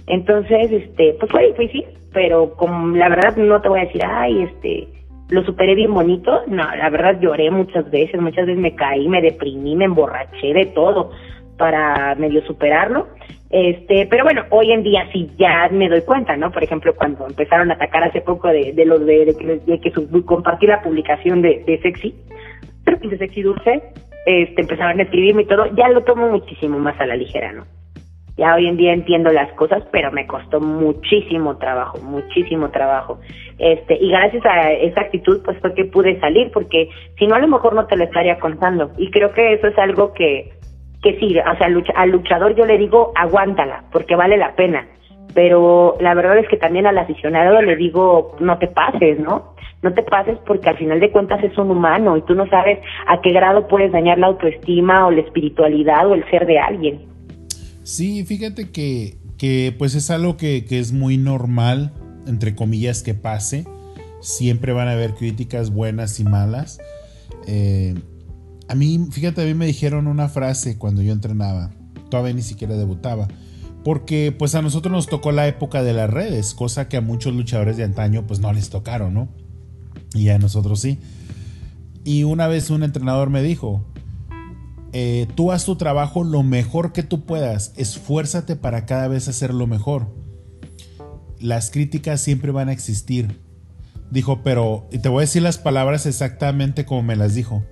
Entonces, este, pues fue difícil, pero como la verdad no te voy a decir, ay, este, lo superé bien bonito. No, la verdad lloré muchas veces, muchas veces me caí, me deprimí, me emborraché de todo para medio superarlo. Este, pero bueno, hoy en día sí ya me doy cuenta, ¿no? Por ejemplo, cuando empezaron a atacar hace poco de, de los de, que compartí la publicación de, de Sexy, de Sexy Dulce, este, empezaron a escribirme y todo, ya lo tomo muchísimo más a la ligera, ¿no? Ya hoy en día entiendo las cosas, pero me costó muchísimo trabajo, muchísimo trabajo. Este, y gracias a esa actitud, pues fue que pude salir, porque si no, a lo mejor no te lo estaría contando. Y creo que eso es algo que, que sí, o sea, al luchador yo le digo, aguántala, porque vale la pena. Pero la verdad es que también al aficionado le digo, no te pases, ¿no? No te pases porque al final de cuentas es un humano y tú no sabes a qué grado puedes dañar la autoestima o la espiritualidad o el ser de alguien. Sí, fíjate que, que pues es algo que, que, es muy normal, entre comillas, que pase. Siempre van a haber críticas buenas y malas. Eh, a mí, fíjate, a mí me dijeron una frase cuando yo entrenaba. Todavía ni siquiera debutaba. Porque pues a nosotros nos tocó la época de las redes, cosa que a muchos luchadores de antaño pues no les tocaron, ¿no? Y a nosotros sí. Y una vez un entrenador me dijo, eh, tú haz tu trabajo lo mejor que tú puedas, esfuérzate para cada vez hacerlo mejor. Las críticas siempre van a existir. Dijo, pero, y te voy a decir las palabras exactamente como me las dijo.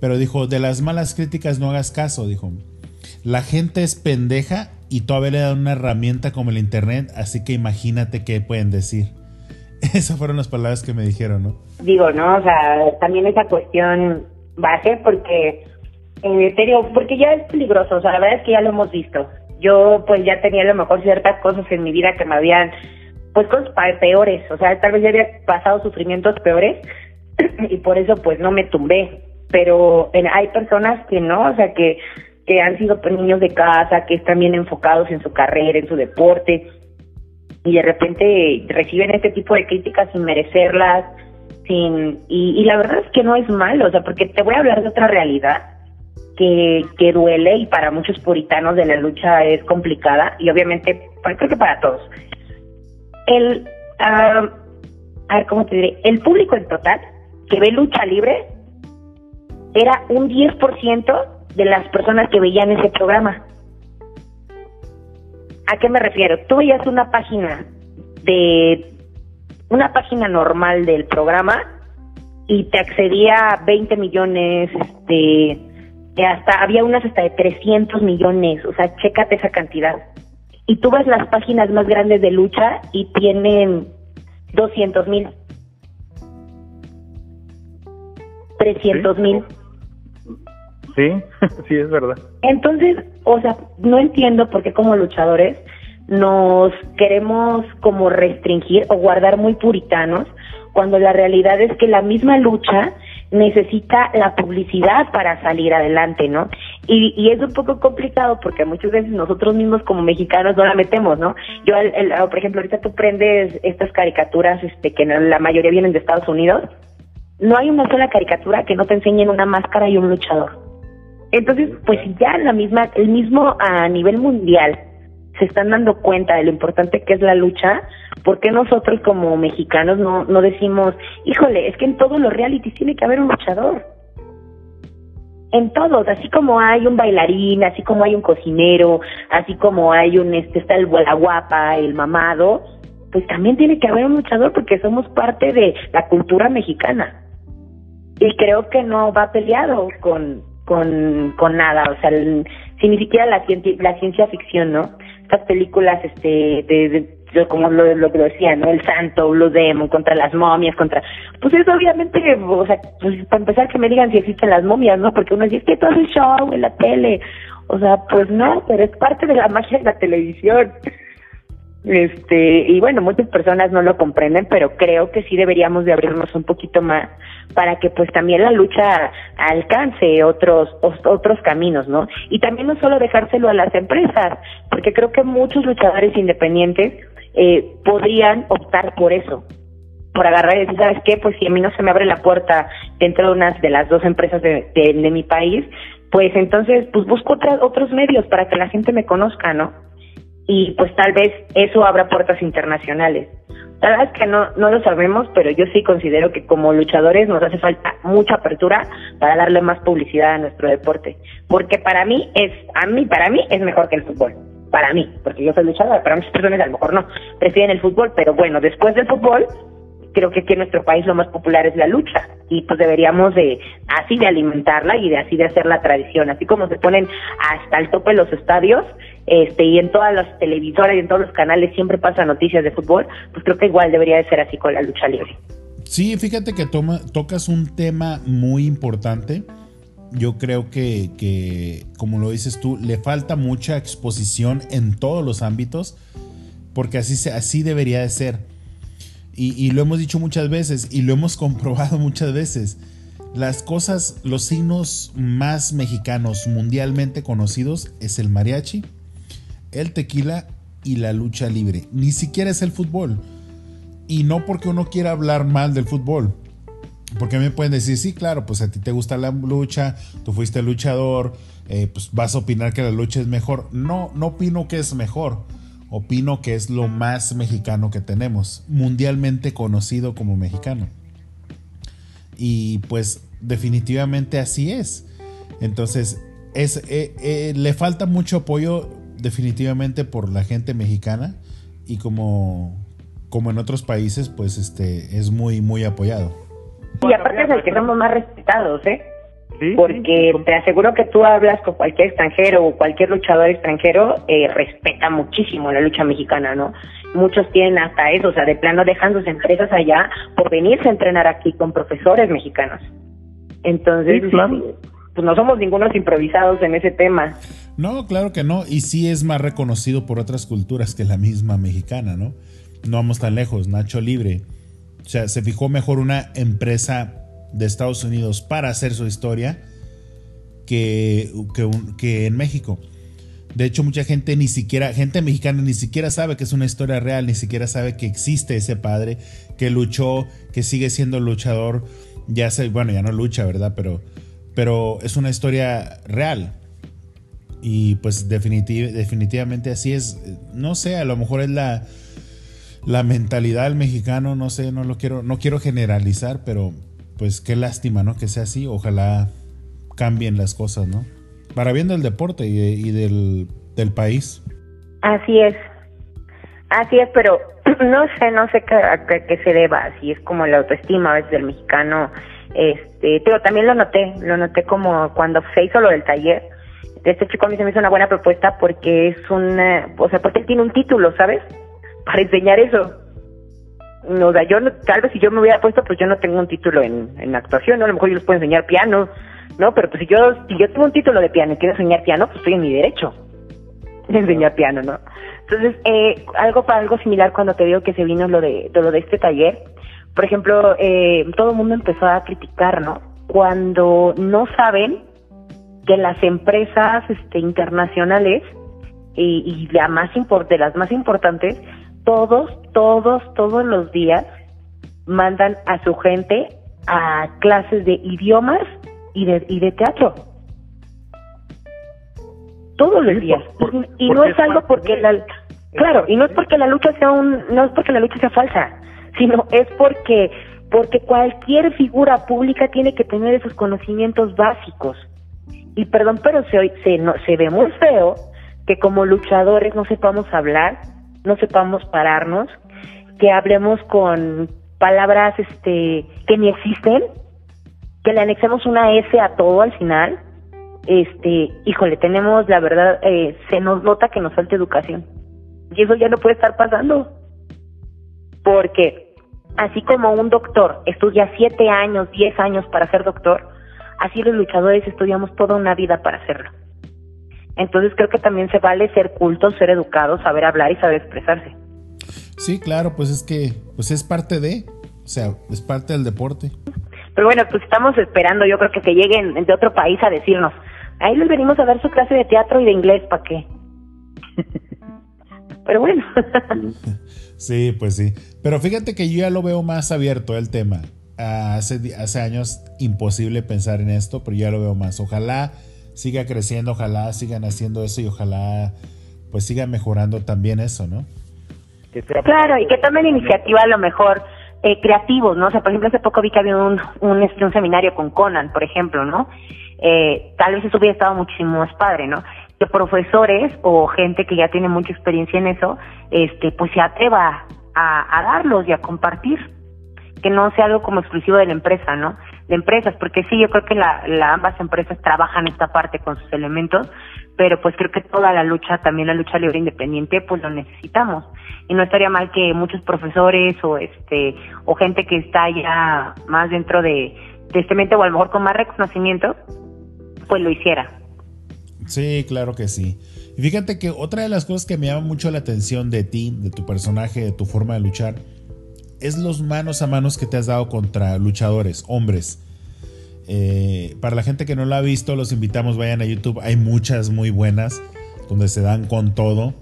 Pero dijo, de las malas críticas no hagas caso, dijo. La gente es pendeja y todavía le dan una herramienta como el Internet, así que imagínate qué pueden decir. <laughs> Esas fueron las palabras que me dijeron, ¿no? Digo, ¿no? O sea, también esa cuestión base porque eh, te digo, porque ya es peligroso, o sea, la verdad es que ya lo hemos visto. Yo pues ya tenía a lo mejor ciertas cosas en mi vida que me habían, pues cosas peores, o sea, tal vez ya había pasado sufrimientos peores <clears throat> y por eso pues no me tumbé. Pero hay personas que no, o sea, que, que han sido pues, niños de casa, que están bien enfocados en su carrera, en su deporte, y de repente reciben este tipo de críticas sin merecerlas, sin y, y la verdad es que no es malo, o sea, porque te voy a hablar de otra realidad que, que duele y para muchos puritanos de la lucha es complicada y obviamente creo que para todos. El, uh, a ver, ¿cómo te diré? El público en total que ve lucha libre era un 10% de las personas que veían ese programa. ¿A qué me refiero? Tú veías una página de una página normal del programa y te accedía a 20 millones hasta había unas hasta de 300 millones, o sea, chécate esa cantidad. Y tú ves las páginas más grandes de lucha y tienen 200 mil, 300 mil. Sí, <laughs> sí, es verdad. Entonces, o sea, no entiendo por qué como luchadores nos queremos como restringir o guardar muy puritanos cuando la realidad es que la misma lucha necesita la publicidad para salir adelante, ¿no? Y, y es un poco complicado porque muchas veces nosotros mismos como mexicanos no la metemos, ¿no? Yo, el, por ejemplo, ahorita tú prendes estas caricaturas este, que la mayoría vienen de Estados Unidos, no hay una sola caricatura que no te enseñen una máscara y un luchador. Entonces, pues ya la misma, el mismo a nivel mundial se están dando cuenta de lo importante que es la lucha, ¿por qué nosotros como mexicanos no, no decimos, híjole, es que en todos los realities tiene que haber un luchador? En todos, así como hay un bailarín, así como hay un cocinero, así como hay un, este, está el la guapa, el mamado, pues también tiene que haber un luchador porque somos parte de la cultura mexicana. Y creo que no va peleado con, con, con nada, o sea, si ni siquiera la, la ciencia ficción, ¿no? Estas películas, este, de como lo, lo que decía, ¿no? El santo, Blue Demon, contra las momias, contra... Pues eso obviamente, o sea, pues para empezar que me digan si existen las momias, ¿no? Porque uno dice, es que todo es show en la tele. O sea, pues no, pero es parte de la magia de la televisión. Este, y bueno, muchas personas no lo comprenden, pero creo que sí deberíamos de abrirnos un poquito más para que pues también la lucha alcance otros otros caminos, ¿no? Y también no solo dejárselo a las empresas, porque creo que muchos luchadores independientes eh, podrían optar por eso, por agarrar y decir, ¿sabes qué? Pues si a mí no se me abre la puerta dentro de unas de las dos empresas de, de, mi país, pues entonces pues busco otros medios para que la gente me conozca, ¿no? Y pues tal vez eso abra puertas internacionales. La verdad es que no, no lo sabemos, pero yo sí considero que como luchadores nos hace falta mucha apertura para darle más publicidad a nuestro deporte, porque para mí es, a mí, para mí es mejor que el fútbol, para mí, porque yo soy luchador, para muchas personas a lo mejor no, prefieren el fútbol, pero bueno, después del fútbol creo que aquí en nuestro país lo más popular es la lucha y pues deberíamos de así de alimentarla y de así de hacer la tradición, así como se ponen hasta el tope los estadios, este y en todas las televisoras y en todos los canales siempre pasa noticias de fútbol, pues creo que igual debería de ser así con la lucha libre. Sí, fíjate que toma, tocas un tema muy importante. Yo creo que, que, como lo dices tú, le falta mucha exposición en todos los ámbitos, porque así, así debería de ser y, lo hemos dicho muchas veces y lo hemos <laughs> comprobado muchas veces. Las cosas, los signos más mexicanos mundialmente conocidos es el mariachi, el tequila y la lucha libre. Ni siquiera es el fútbol. Y no porque uno quiera hablar mal del fútbol. Porque me pueden decir, sí, claro, pues a ti te gusta la lucha, tú fuiste luchador, eh, pues vas a opinar que la lucha es mejor. No, no opino que es mejor opino que es lo más mexicano que tenemos, mundialmente conocido como mexicano. Y pues definitivamente así es. Entonces, es, eh, eh, le falta mucho apoyo definitivamente por la gente mexicana y como, como en otros países, pues este es muy, muy apoyado. Y aparte es el que somos más respetados, ¿eh? porque te aseguro que tú hablas con cualquier extranjero o cualquier luchador extranjero, eh, respeta muchísimo la lucha mexicana, ¿no? Muchos tienen hasta eso, o sea, de plano dejan sus empresas allá por venirse a entrenar aquí con profesores mexicanos. Entonces, pues no somos ningunos improvisados en ese tema. No, claro que no, y sí es más reconocido por otras culturas que la misma mexicana, ¿no? No vamos tan lejos, Nacho Libre. O sea, se fijó mejor una empresa de Estados Unidos para hacer su historia que, que, en México. De hecho, mucha gente ni siquiera, gente mexicana ni siquiera sabe que es una historia real, ni siquiera sabe que existe ese padre que luchó, que sigue siendo luchador. Ya sé, bueno, ya no lucha, ¿verdad? Pero, pero es una historia real. Y pues definitivamente así es. No sé, a lo mejor es la, la mentalidad del mexicano, no sé, no lo quiero, no quiero generalizar, pero pues qué lástima, ¿no? Que sea así. Ojalá cambien las cosas, ¿no? Para bien del deporte y, del, del país. Así es. Así es, pero <clears throat> no sé, no sé qué, qué, se deba. Así es como la autoestima a veces del mexicano. Este, pero también lo noté, lo noté como cuando se hizo lo del taller. Este chico a mí se me hizo una buena propuesta porque es un, o sea, porque él tiene un título, ¿sabes? <laughs> Para enseñar eso no, yo tal vez si yo me hubiera puesto, pues yo no tengo un título en, en actuación, ¿no? A lo mejor yo les puedo enseñar piano, ¿no? Pero pues si yo, si yo tengo un título de piano y quiero enseñar piano, pues estoy en mi derecho de enseñar piano, ¿no? Entonces, eh, algo para algo similar cuando te digo que se vino lo de, lo de este taller, por ejemplo, eh, todo el mundo empezó a criticar, ¿no? Cuando no saben que las empresas este, internacionales y, y la más de las más importantes todos, todos, todos los días mandan a su gente a clases de idiomas y de, y de teatro. Todos los días. y, no es algo porque la claro, y no es porque la lucha sea un no es porque la lucha sea falsa, sino es porque porque cualquier figura pública tiene que tener esos conocimientos básicos. Y perdón, pero se se no, se ve muy feo que como luchadores no sepamos hablar no sepamos pararnos, que hablemos con palabras este que ni existen, que le anexemos una S a todo al final, este, híjole, tenemos la verdad, eh, se nos nota que nos falta educación. Y eso ya no puede estar pasando. Porque así como un doctor estudia siete años, diez años para ser doctor, así los luchadores estudiamos toda una vida para hacerlo. Entonces creo que también se vale ser culto, ser educado, saber hablar y saber expresarse. Sí, claro, pues es que pues es parte de, o sea, es parte del deporte. Pero bueno, pues estamos esperando, yo creo que que lleguen de otro país a decirnos, ahí les venimos a dar su clase de teatro y de inglés, ¿para qué? <laughs> Pero bueno. <laughs> sí, pues sí. Pero fíjate que yo ya lo veo más abierto el tema. Hace, hace años imposible pensar en esto, pero ya lo veo más. Ojalá siga creciendo, ojalá sigan haciendo eso y ojalá pues siga mejorando también eso, ¿no? Claro, y que tomen iniciativa a lo mejor eh, creativos, ¿no? O sea, por ejemplo, hace poco vi que había un, un, este, un seminario con Conan, por ejemplo, ¿no? Eh, tal vez eso hubiera estado muchísimo más padre, ¿no? Que profesores o gente que ya tiene mucha experiencia en eso, este, pues se atreva a, a darlos y a compartir, que no sea algo como exclusivo de la empresa, ¿no? De empresas, porque sí, yo creo que la, la ambas empresas trabajan esta parte con sus elementos, pero pues creo que toda la lucha, también la lucha libre independiente, pues lo necesitamos. Y no estaría mal que muchos profesores o este o gente que está ya más dentro de, de este mente o a lo mejor con más reconocimiento, pues lo hiciera. Sí, claro que sí. Y fíjate que otra de las cosas que me llama mucho la atención de ti, de tu personaje, de tu forma de luchar, es los manos a manos que te has dado contra luchadores, hombres. Eh, para la gente que no lo ha visto, los invitamos, vayan a YouTube. Hay muchas muy buenas donde se dan con todo.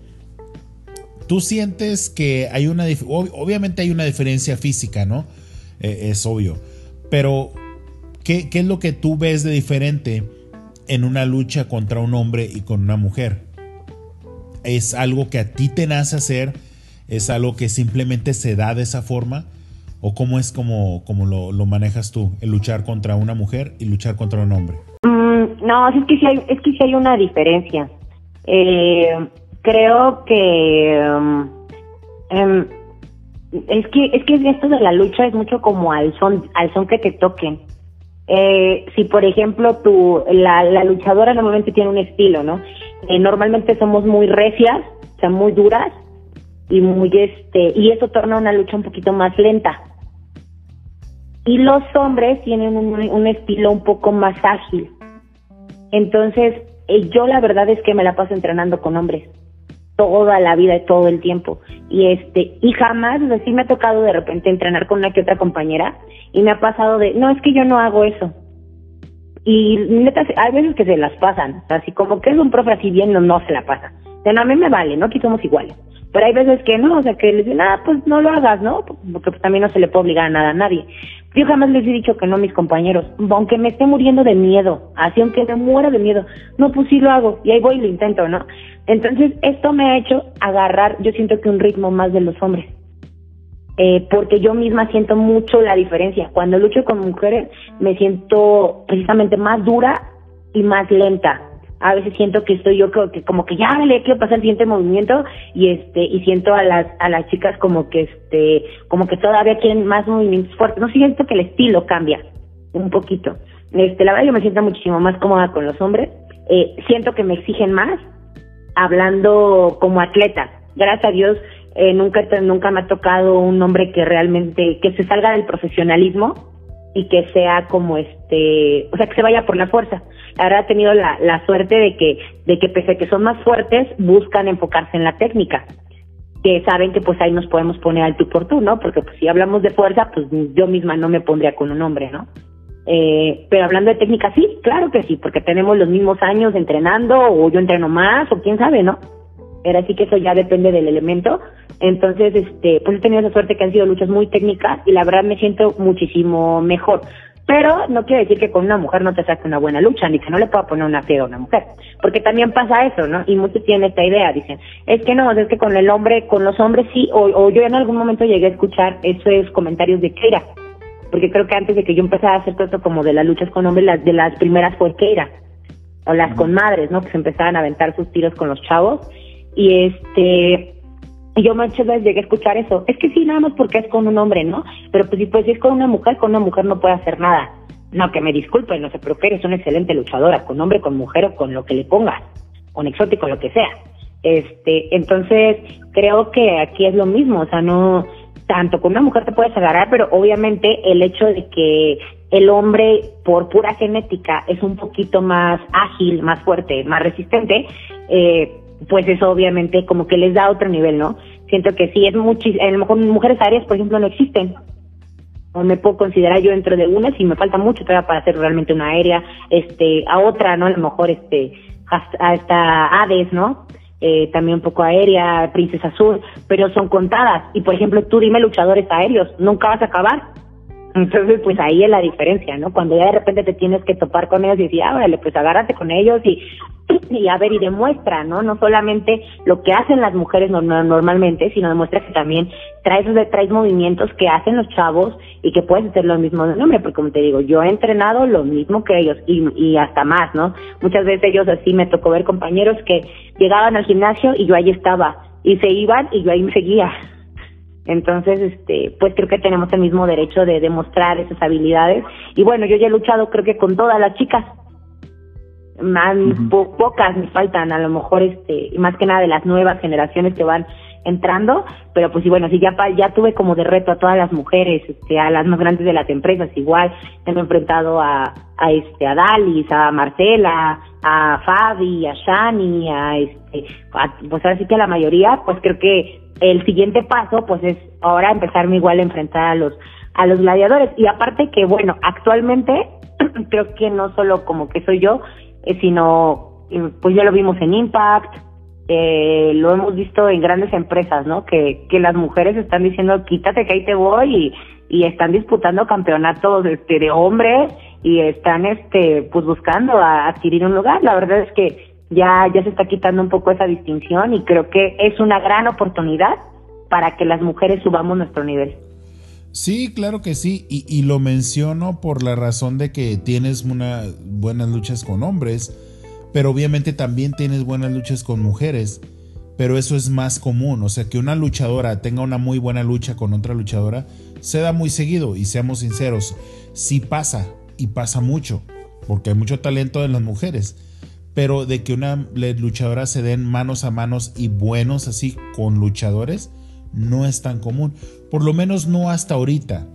Tú sientes que hay una, obviamente hay una diferencia física, ¿no? Eh, es obvio. Pero, ¿qué, ¿qué es lo que tú ves de diferente en una lucha contra un hombre y con una mujer? ¿Es algo que a ti te nace hacer? ¿Es algo que simplemente se da de esa forma? ¿O cómo es como, como lo, lo, manejas tú, el luchar contra una mujer y luchar contra un hombre? Mm, no, es que sí hay, es que sí hay una diferencia. Eh, creo que um, es que es que esto de la lucha es mucho como al son al son que te toquen. Eh, si por ejemplo la, la luchadora normalmente tiene un estilo, ¿no? Eh, normalmente somos muy recias, o sea, muy duras y muy este y eso torna una lucha un poquito más lenta y los hombres tienen un, estilo un poco más ágil. Entonces, eh, yo la verdad es que me la paso entrenando con hombres toda la vida y todo el tiempo. Y este, y jamás, o sí me ha tocado de repente entrenar con una que otra compañera y me ha pasado de, no, es que yo no hago eso. Y neta, hay veces que se las pasan, así como que es un profe así bien, no, no se la pasa. O no, a mí me vale, ¿no? Que somos iguales. Pero hay veces que no, o sea, que les dicen, ah, pues no lo hagas, ¿no? Porque pues, también no se le puede obligar a nada a nadie. Yo jamás les he dicho que no a mis compañeros, aunque me esté muriendo de miedo, así aunque me muera de miedo, no, pues sí lo hago, y ahí voy y lo intento, ¿no? Entonces, esto me ha hecho agarrar, yo siento que un ritmo más de los hombres. Eh, porque yo misma siento mucho la diferencia. Cuando lucho con mujeres, me siento precisamente más dura y más lenta. A veces siento que estoy yo que como que ya le quiero pasar el siguiente movimiento y este y siento a las a las chicas como que este como que todavía quieren más movimientos fuertes. No siento que el estilo cambia un poquito. Este la verdad yo me siento muchísimo más cómoda con los hombres. Eh, siento que me exigen más hablando como atleta. Gracias a Dios eh, nunca nunca me ha tocado un hombre que realmente que se salga del profesionalismo y que sea como este, o sea, que se vaya por la fuerza. Ahora ha tenido la, la suerte de que, de que pese a que son más fuertes, buscan enfocarse en la técnica. Que saben que pues ahí nos podemos poner al tú por tú, ¿no? Porque pues si hablamos de fuerza, pues yo misma no me pondría con un hombre, ¿no? Eh, pero hablando de técnica, sí, claro que sí, porque tenemos los mismos años entrenando, o yo entreno más, o quién sabe, ¿no? Era así que eso ya depende del elemento. Entonces, este, pues he tenido esa suerte que han sido luchas muy técnicas y la verdad me siento muchísimo mejor. Pero no quiere decir que con una mujer no te saque una buena lucha, ni que no le pueda poner una piedra a una mujer. Porque también pasa eso, ¿no? Y muchos tienen esta idea, dicen, es que no, es que con el hombre, con los hombres sí, o, o yo en algún momento llegué a escuchar esos comentarios de Keira. Porque creo que antes de que yo empezara a hacer todo esto como de las luchas con hombres, las de las primeras fue Keira. O las con madres, ¿no? Que se empezaban a aventar sus tiros con los chavos y este yo muchas veces llegué a escuchar eso. Es que sí, nada más porque es con un hombre, ¿no? Pero pues pues si es con una mujer, con una mujer no puede hacer nada. No, que me disculpen, no sé, pero que eres una excelente luchadora, con hombre, con mujer o con lo que le pongas, con exótico, lo que sea. Este, entonces, creo que aquí es lo mismo, o sea, no, tanto con una mujer te puedes agarrar, pero obviamente el hecho de que el hombre por pura genética es un poquito más ágil, más fuerte, más resistente, eh, pues eso obviamente como que les da otro nivel, ¿no? Siento que sí, es muchísimo, a lo mejor mujeres aéreas, por ejemplo, no existen. O me puedo considerar yo dentro de una si me falta mucho todavía para hacer realmente una aérea, este, a otra, ¿no? A lo mejor este, hasta Hades, ¿no? Eh, también un poco aérea, Princesa Azul, pero son contadas. Y por ejemplo, tú dime luchadores aéreos, nunca vas a acabar. Entonces, pues ahí es la diferencia, ¿no? Cuando ya de repente te tienes que topar con ellos y decir, ah, vale, pues agárrate con ellos y, <clears throat> y a ver, y demuestra, ¿no? No solamente lo que hacen las mujeres normalmente, sino demuestra que también traes, traes movimientos que hacen los chavos y que puedes hacer lo mismo de nombre, porque como te digo, yo he entrenado lo mismo que ellos y, y hasta más, ¿no? Muchas veces ellos así me tocó ver compañeros que llegaban al gimnasio y yo ahí estaba, y se iban y yo ahí me seguía. Entonces, este, pues creo que tenemos el mismo derecho de demostrar esas habilidades. Y bueno, yo ya he luchado creo que con todas las chicas. Más, pocas me faltan, a lo mejor, este, más que nada de las nuevas generaciones que van entrando, pero pues sí, bueno, sí, ya, ya tuve como de reto a todas las mujeres, este, a las más grandes de las empresas, igual, he enfrentado a, a este, a Dalis, a Marcela, a Fabi, a Shani, a este, pues ahora sí que a la mayoría, pues creo que el siguiente paso pues es ahora empezarme igual a enfrentar a los a los gladiadores. Y aparte que bueno actualmente <clears throat> creo que no solo como que soy yo eh, sino eh, pues ya lo vimos en Impact eh, lo hemos visto en grandes empresas no que que las mujeres están diciendo quítate que ahí te voy y y están disputando campeonatos este de hombres y están este pues buscando a adquirir un lugar. La verdad es que ya, ya se está quitando un poco esa distinción y creo que es una gran oportunidad para que las mujeres subamos nuestro nivel. Sí, claro que sí, y, y lo menciono por la razón de que tienes una, buenas luchas con hombres, pero obviamente también tienes buenas luchas con mujeres, pero eso es más común, o sea, que una luchadora tenga una muy buena lucha con otra luchadora, se da muy seguido, y seamos sinceros, sí pasa, y pasa mucho, porque hay mucho talento en las mujeres pero de que una luchadora se den manos a manos y buenos así con luchadores, no es tan común. Por lo menos no hasta ahorita.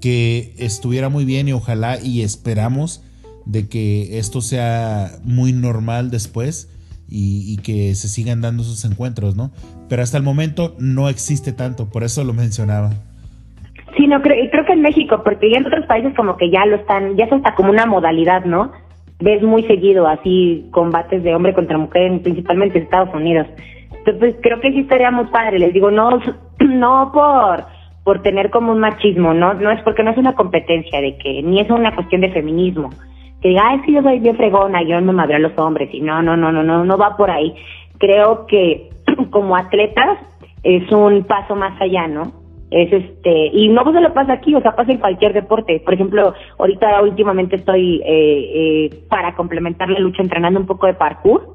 Que estuviera muy bien y ojalá y esperamos de que esto sea muy normal después y, que se sigan dando esos encuentros, ¿no? Pero hasta el momento no existe tanto, por eso lo mencionaba. Sí, no creo, creo que en México, porque ya en otros países como que ya lo están, ya es hasta como una modalidad, ¿no? Ves muy seguido así combates de hombre contra mujer, principalmente en Estados Unidos. Entonces creo que sí estaría muy padre, les digo, no, <clears throat> no por por tener como un machismo, no, no es porque no es una competencia de que, ni es una cuestión de feminismo, que diga, ay, sí, yo soy bien fregona, yo me madre a los hombres, y no, no, no, no, no, no va por ahí. Creo que <clears throat> como atletas es un paso más allá, ¿no? Es este y no pues, se lo pasa aquí o sea pasa en cualquier deporte. Por ejemplo ahorita últimamente estoy eh, eh, para complementar la lucha entrenando un poco de parkour.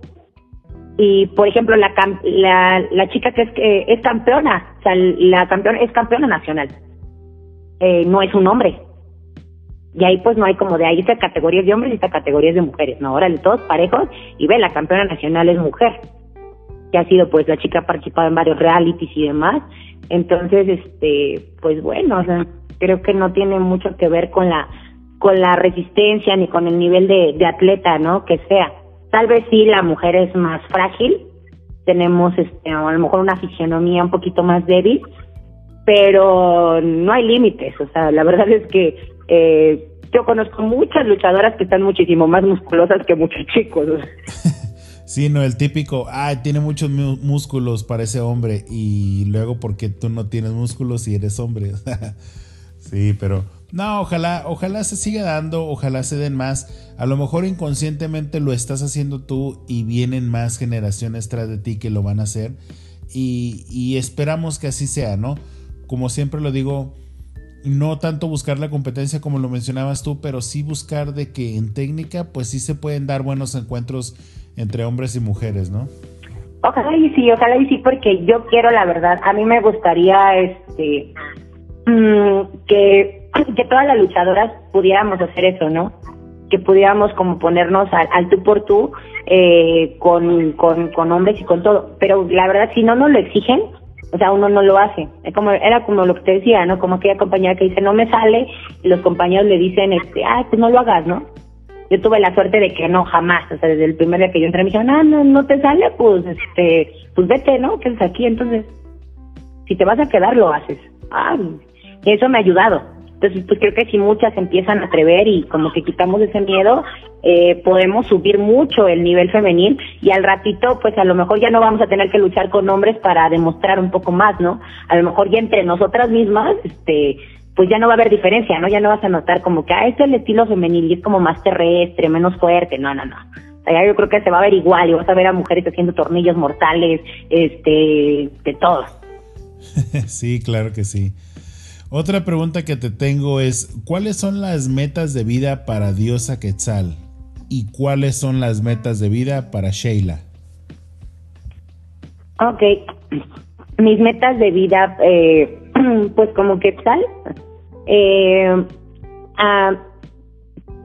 Y por ejemplo la la, la chica que es que es campeona o sea la campeona es campeona nacional. Eh, no es un hombre. Y ahí pues no hay como de ahí está categorías de hombres y está categorías de mujeres. No ahora todos parejos. Y ve la campeona nacional es mujer. Que ha sido pues la chica ha participado en varios realities y demás entonces, este, pues bueno, o sea, creo que no tiene mucho que ver con la con la resistencia ni con el nivel de, atleta, ¿no? Que sea. Tal vez sí la mujer es más frágil, tenemos este, a lo mejor una fisionomía un poquito más débil, pero no hay límites, o sea, la verdad es que eh, yo conozco muchas luchadoras que están muchísimo más musculosas que muchos chicos. <laughs> Sí, no, el típico, ah, tiene muchos músculos para ese hombre y luego porque tú no tienes músculos y eres hombre. <laughs> sí, pero no, ojalá, ojalá se siga dando, ojalá se den más. A lo mejor inconscientemente lo estás haciendo tú y vienen más generaciones tras de ti que lo van a hacer y, y esperamos que así sea, ¿no? Como siempre lo digo, no tanto buscar la competencia como lo mencionabas tú, pero sí buscar de que en técnica pues sí se pueden dar buenos encuentros entre hombres y mujeres, ¿no? Ojalá y sí, ojalá y sí, porque yo quiero la verdad, a mí me gustaría este mm, que, <clears throat> que todas las luchadoras pudiéramos hacer eso, ¿no? Que pudiéramos como ponernos al, tú por tú eh, con, con, con hombres y con todo. Pero la verdad, si no nos lo exigen, O sea, uno no lo hace. Como, era como lo que te decía, ¿no? Como aquella compañera que dice, no me sale, y los compañeros le dicen, este, ah, pues no lo hagas, ¿no? Yo tuve la suerte de que no, jamás. O sea, desde el primer día que yo entré me dijeron, ah, no, no te sale, pues, este, pues vete, ¿no? Es aquí, entonces. Si te vas a quedar, lo haces. Ah, eso me ha ayudado. Entonces, pues creo que si muchas empiezan a atrever y como que quitamos ese miedo, eh, podemos subir mucho el nivel femenil y al ratito, pues a lo mejor ya no vamos a tener que luchar con hombres para demostrar un poco más, ¿no? A lo mejor ya entre nosotras mismas, este, pues ya no va a haber diferencia, ¿no? Ya no vas a notar como que, ah, este es el estilo femenil y es como más terrestre, menos fuerte, no, no, no. O sea, yo creo que se va a ver igual y vas a ver a mujeres haciendo tornillos mortales, este, de todo. <laughs> sí, claro que sí. Otra pregunta que te tengo es, ¿cuáles son las metas de vida para Diosa Quetzal? ¿Y cuáles son las metas de vida para Sheila? Ok, mis metas de vida, eh, <clears throat> pues como Quetzal, eh, ah,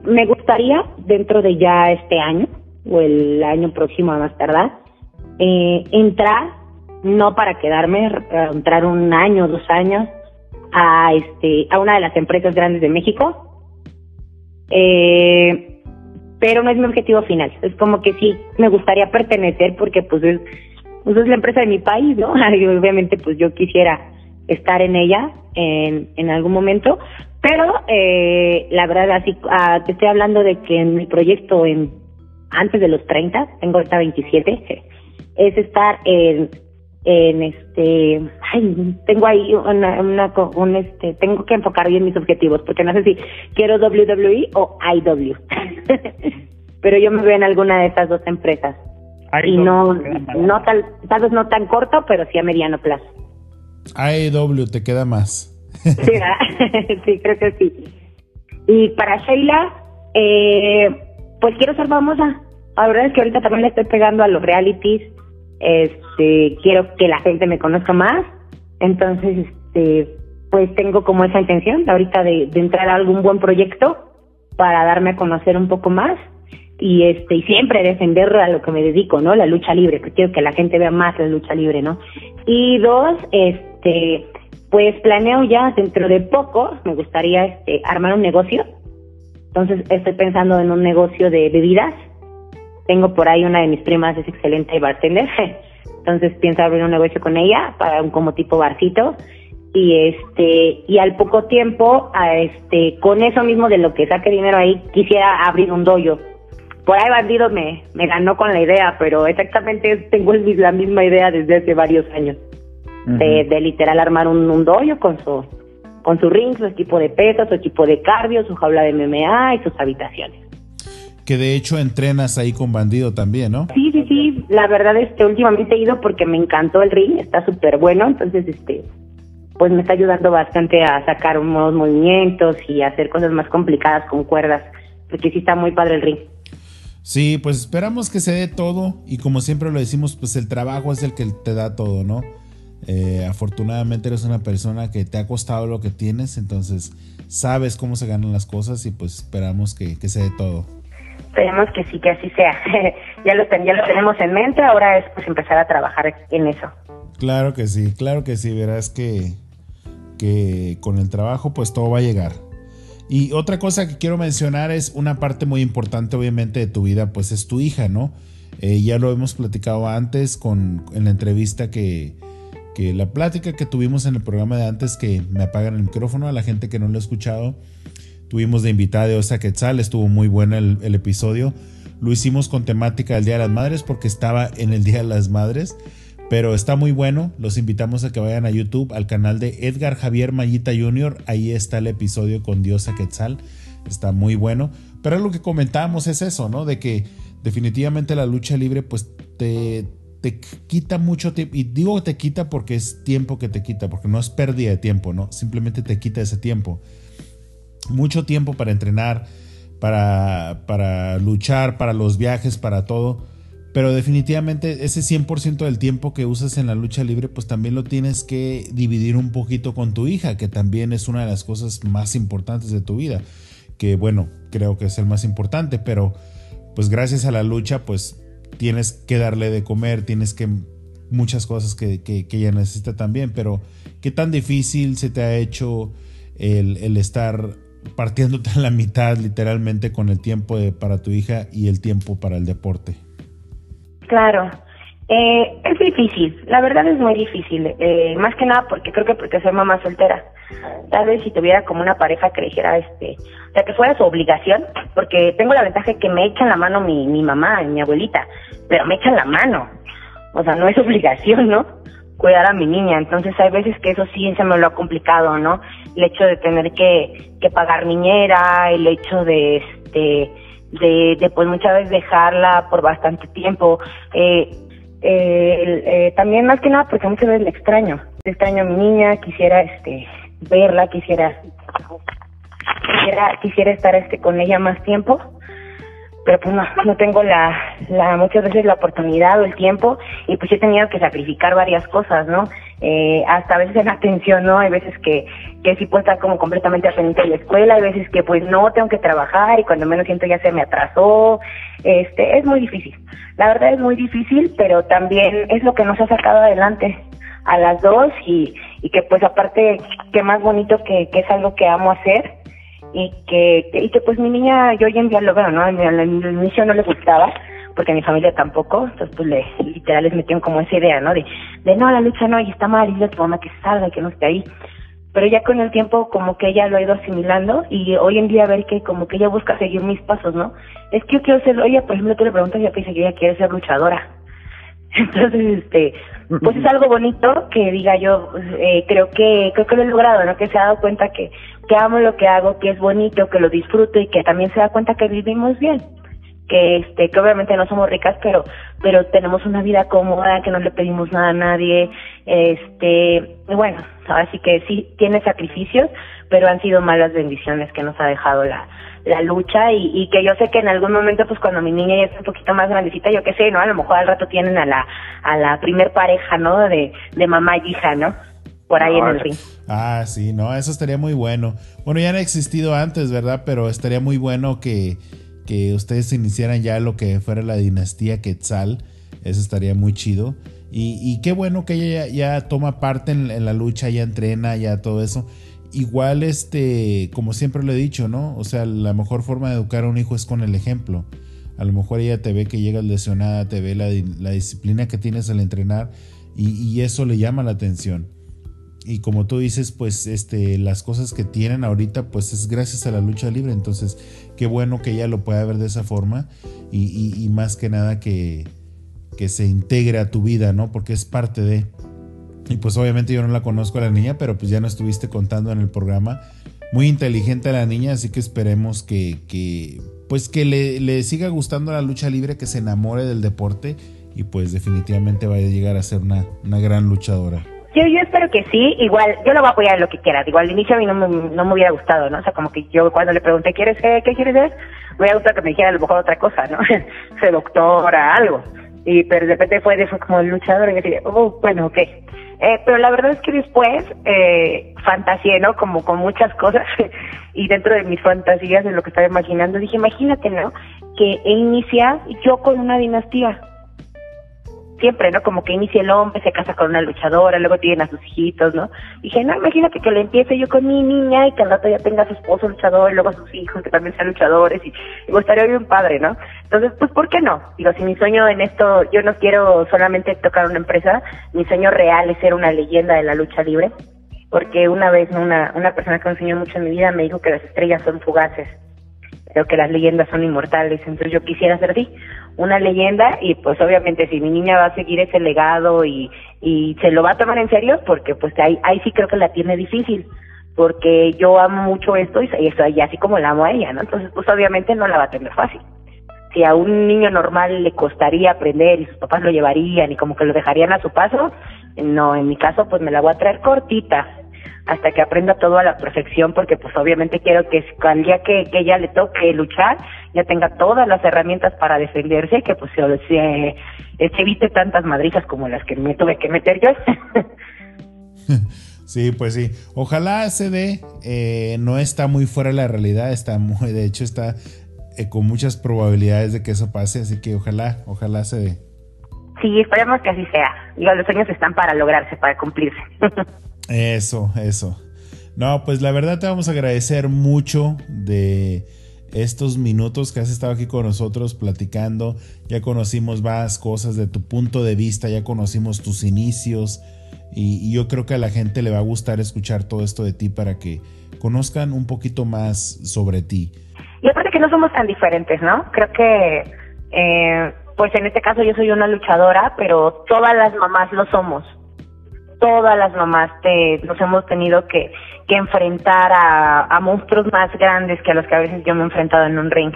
me gustaría dentro de ya este año o el año próximo más tardar, eh, entrar, no para quedarme, entrar un año, dos años, a este a una de las empresas grandes de México. Eh, pero no es mi objetivo final. Es como que sí me gustaría pertenecer porque pues es pues es la empresa de mi país no <laughs> obviamente pues yo quisiera estar en ella en, en algún momento pero eh, la verdad así ah, te estoy hablando de que en mi proyecto en antes de los 30 tengo ahorita 27 es estar en en este ay, tengo ahí una, una un este tengo que enfocar bien mis objetivos porque no sé si quiero WWE o IW <laughs> pero yo me veo en alguna de estas dos empresas. Y no no tal tal vez no tan corto pero sí a mediano plazo IW te queda más. <laughs> Sí, creo que sí. Y para Sheila eh, pues quiero ser famosa. La verdad es que ahorita también le estoy pegando a los realities. Este, quiero que la gente me conozca más, entonces, este, pues tengo como esa intención ahorita de, entrar a algún buen proyecto para darme a conocer un poco más y este y siempre defender a lo que me dedico, ¿no? La lucha libre, quiero que la gente vea más la lucha libre, ¿no? Y dos, este, pues planeo ya dentro de poco, me gustaría este, armar un negocio. Entonces estoy pensando en un negocio de bebidas. Tengo por ahí una de mis primas, es excelente bartender, <laughs> entonces pienso abrir un negocio con ella para un como tipo barcito. Y este y al poco tiempo a este con eso mismo de lo que saque dinero ahí quisiera abrir un doyo por ahí bandido me, me ganó con la idea pero exactamente tengo <laughs> la misma idea desde hace varios años de, de, literal armar un, un con su con su ring su equipo de peso su equipo de cardio su jaula de MMA y sus habitaciones que de hecho entrenas ahí con Bandido también, ¿no? Sí, sí, sí, la verdad es que últimamente he ido porque me encantó el ring, está súper bueno, entonces este pues me está ayudando bastante a sacar nuevos movimientos y hacer cosas más complicadas con cuerdas, porque sí está muy padre el ring. Sí, pues esperamos que se dé todo y como siempre lo decimos, pues el trabajo es el que te da todo, ¿no? Eh, afortunadamente eres una persona que te ha costado lo que tienes, entonces sabes cómo se ganan las cosas y pues esperamos que, que se dé todo. Esperemos que sí, que así sea. <laughs> ya, lo, ya lo tenemos en mente, ahora es pues empezar a trabajar en eso. Claro que sí, claro que sí, verás que, que con el trabajo pues todo va a llegar. Y otra cosa que quiero mencionar es una parte muy importante obviamente de tu vida, pues es tu hija, ¿no? Eh, ya lo hemos platicado antes con, en la entrevista que, que la plática que tuvimos en el programa de antes, que me apagan el micrófono a la gente que no lo ha escuchado, Tuvimos de invitada de Osa Quetzal, estuvo muy bueno el, episodio. Lo hicimos con temática del Día de las Madres porque estaba en el Día de las Madres. Pero está muy bueno. Los invitamos a que vayan a YouTube, al canal de Edgar Javier Mayita Jr. Ahí está el episodio con Diosa Quetzal. Está muy bueno. Pero lo que comentábamos es eso, ¿no? De que definitivamente la lucha libre, pues te, te quita mucho tiempo. Y digo te quita porque es tiempo que te quita, porque no es pérdida de tiempo, ¿no? Simplemente te quita ese tiempo mucho tiempo para entrenar, para, para luchar, para los viajes, para todo. Pero definitivamente ese 100% del tiempo que usas en la lucha libre, pues también lo tienes que dividir un poquito con tu hija, que también es una de las cosas más importantes de tu vida. Que bueno, creo que es el más importante, pero pues gracias a la lucha, pues tienes que darle de comer, tienes que muchas cosas que, que, ella necesita también, pero ¿qué tan difícil se te ha hecho el, el estar partiéndote a la mitad literalmente con el tiempo para tu hija y el tiempo para el deporte? Claro, eh, es difícil, la verdad es muy difícil, eh, más que nada porque creo que porque soy mamá soltera. Tal vez si tuviera como una pareja que dijera, este, o sea, que fuera su obligación, porque tengo la ventaja de que me echan la mano mi, mi mamá y mi abuelita, pero me echan la mano, o sea, no es <laughs> obligación, ¿no? Cuidar a mi niña, entonces hay veces que eso sí se me lo ha complicado, ¿no? El hecho de tener que, que pagar niñera, el hecho de, este, de, de pues muchas veces dejarla por bastante tiempo, eh, eh, también más que nada porque muchas veces le extraño, le extraño a mi niña, quisiera este verla, quisiera quisiera quisiera estar este con ella más tiempo, pero pues no, no tengo la, la muchas veces la oportunidad o el tiempo. Y pues he tenido que sacrificar varias cosas, ¿no? Eh, hasta a veces en atención, ¿no? Hay veces que, que sí puedo estar como completamente pendiente de la escuela, hay veces que pues no tengo que trabajar y cuando menos siento ya se me atrasó, este, es muy difícil. La verdad es muy difícil, pero también es lo que nos ha sacado adelante a las dos y, y que pues aparte, qué más bonito que, que es algo que amo hacer y que, y que pues mi niña, yo hoy en día lo veo, ¿no? Al inicio no le gustaba, porque mi familia tampoco, entonces pues le, literal les metieron como esa idea, ¿no? De, de no, la lucha no, y está mal, y dile a que salga que no esté ahí. Pero ya con el tiempo como que ella lo ha ido asimilando y hoy en día ver que como que ella busca seguir mis pasos, ¿no? Es que yo quiero ser, ella por ejemplo tú le preguntas y ella dice que ella quiere ser luchadora. <laughs> Entonces, este, pues es algo bonito que diga yo, eh, creo que creo que lo he logrado, ¿no? Que se ha dado cuenta que que amo lo que hago, que es bonito, que lo disfruto y que también se da cuenta que vivimos bien. Que este que obviamente no somos ricas, pero pero tenemos una vida cómoda, que no le pedimos nada a nadie, este, y bueno, así que sí tiene sacrificios, pero han sido malas bendiciones que nos ha dejado la la lucha y, y que yo sé que en algún momento pues cuando mi niña ya está un poquito más grandecita yo qué sé no a lo mejor al rato tienen a la a la primer pareja no de de mamá y hija no por ahí en el ring. Ah sí no eso estaría muy bueno. Bueno ya han existido antes verdad pero estaría muy bueno que que ustedes iniciaran ya lo que fuera la dinastía Quetzal eso estaría muy chido y, y qué bueno que ella ya, toma parte en, la lucha ya entrena ya todo eso igual, este, como siempre lo he dicho, ¿no? O sea, la mejor forma de educar a un hijo es con el ejemplo. A lo mejor ella te ve que llegas lesionada, te ve la, disciplina que tienes al entrenar y, eso le llama la atención. Y como tú dices, pues este, las cosas que tienen ahorita, pues es gracias a la lucha libre. Entonces, qué bueno que ella lo pueda ver de esa forma y, más que nada que, que se integre a tu vida, ¿no? Porque es parte de... Y pues obviamente yo no la conozco a la niña, pero pues ya no estuviste contando en el programa. Muy inteligente la niña, así que esperemos que, que pues que le, le, siga gustando la lucha libre, que se enamore del deporte y pues definitivamente vaya a llegar a ser una, una gran luchadora. Yo, yo espero que sí, igual, yo lo voy a apoyar en lo que quiera. Igual al inicio a mí no me, no me hubiera gustado, ¿no? O sea, como que yo cuando le pregunté, ¿quieres qué, qué quieres ser? Me hubiera gustado que me dijera a lo mejor otra cosa, ¿no? <laughs> Ser doctora, algo. Y pero de repente fue, fue como luchador y dije, oh, bueno, ok. Eh, pero la verdad es que después eh, fantaseé, ¿no? Como con muchas cosas <laughs> y dentro de mis fantasías, de lo que estaba imaginando, dije, imagínate, ¿no? Que inicia yo con una dinastía siempre, ¿no? Como que inicia el hombre, se casa con una luchadora, luego tiene a sus hijitos, ¿no? Dije, no, imagínate que le empiece yo con mi niña y que al rato ya tenga a su esposo luchador y luego a sus hijos que también sean luchadores y, y estaría bien padre, ¿no? Entonces, pues, ¿por qué no? Digo, si mi sueño en esto, yo no quiero solamente tocar una empresa, mi sueño real es ser una leyenda de la lucha libre, porque una vez una, una persona que me enseñó mucho en mi vida me dijo que las estrellas son fugaces creo que las leyendas son inmortales, entonces yo quisiera ser así, una leyenda y pues obviamente si mi niña va a seguir ese legado y, y se lo va a tomar en serio, porque pues ahí, ahí sí creo que la tiene difícil, porque yo amo mucho esto y, eso, y así como la amo a ella, ¿no? Entonces pues obviamente no la va a tener fácil. Si a un niño normal le costaría aprender y sus papás lo llevarían y como que lo dejarían a su paso, no, en mi caso pues me la voy a traer cortita, hasta que aprenda todo a la perfección, porque pues obviamente quiero que al día que, que ella le toque luchar, ya tenga todas las herramientas para defenderse, que pues se, se, evite tantas madrizas como las que me tuve que meter yo. <laughs> Sí, pues sí. Ojalá se dé. Eh, no está muy fuera de la realidad. Está muy, de hecho, está eh, con muchas probabilidades de que eso pase. Así que ojalá, ojalá se dé. Sí, esperemos que así sea. Digo, los sueños están para lograrse, para cumplirse. <laughs> eso, eso. No, pues la verdad te vamos a agradecer mucho de estos minutos que has estado aquí con nosotros platicando. Ya conocimos más cosas de tu punto de vista, ya conocimos tus inicios y, yo creo que a la gente le va a gustar escuchar todo esto de ti para que conozcan un poquito más sobre ti. Y aparte que no somos tan diferentes, ¿no? Creo que, eh, pues en este caso yo soy una luchadora, pero todas las mamás lo somos. Todas las mamás te, nos hemos tenido que, que enfrentar a, monstruos más grandes que a los que a veces yo me he enfrentado en un ring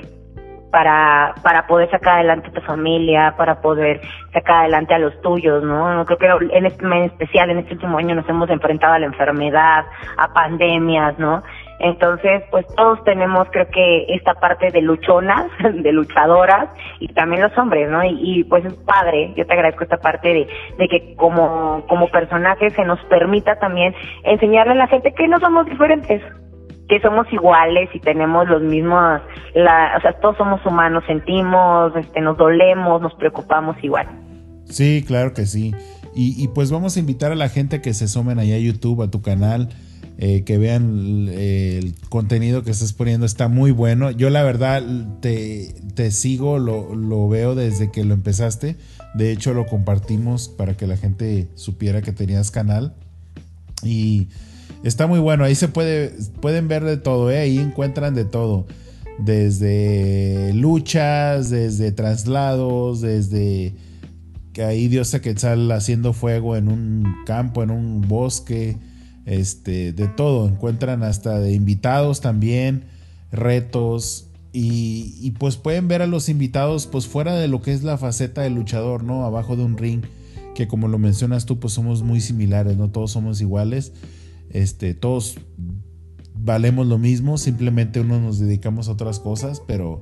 para, para poder sacar adelante a tu familia, para poder sacar adelante a los tuyos, ¿no? Creo que en, este, en especial, en este último año nos hemos enfrentado a la enfermedad, a pandemias, ¿no? Entonces, pues todos tenemos, creo que esta parte de luchonas, <laughs> de luchadoras, y también los hombres, ¿no? Y, pues es padre, yo te agradezco esta parte de, de que como, como personaje se nos permita también enseñarle a la gente que no somos diferentes, que somos iguales y tenemos los mismos, la, o sea, todos somos humanos, sentimos, este, nos dolemos, nos preocupamos igual. Sí, claro que sí. Y, y pues vamos a invitar a la gente que se sumen allá a YouTube, a tu canal, eh, que vean el, contenido que estás poniendo, está muy bueno. Yo la verdad te, te sigo, lo, lo, veo desde que lo empezaste. De hecho, lo compartimos para que la gente supiera que tenías canal. Y Está muy bueno, ahí se puede, pueden ver de todo, ¿eh? ahí encuentran de todo. Desde luchas, desde traslados, desde que ahí Diosa Quetzal haciendo fuego en un campo, en un bosque, este, de todo. Encuentran hasta de invitados también, retos. Y, pues pueden ver a los invitados pues fuera de lo que es la faceta del luchador, ¿no? Abajo de un ring, que como lo mencionas tú, pues somos muy similares, ¿no? Todos somos iguales. Este, todos valemos lo mismo, simplemente uno nos dedicamos a otras cosas, pero,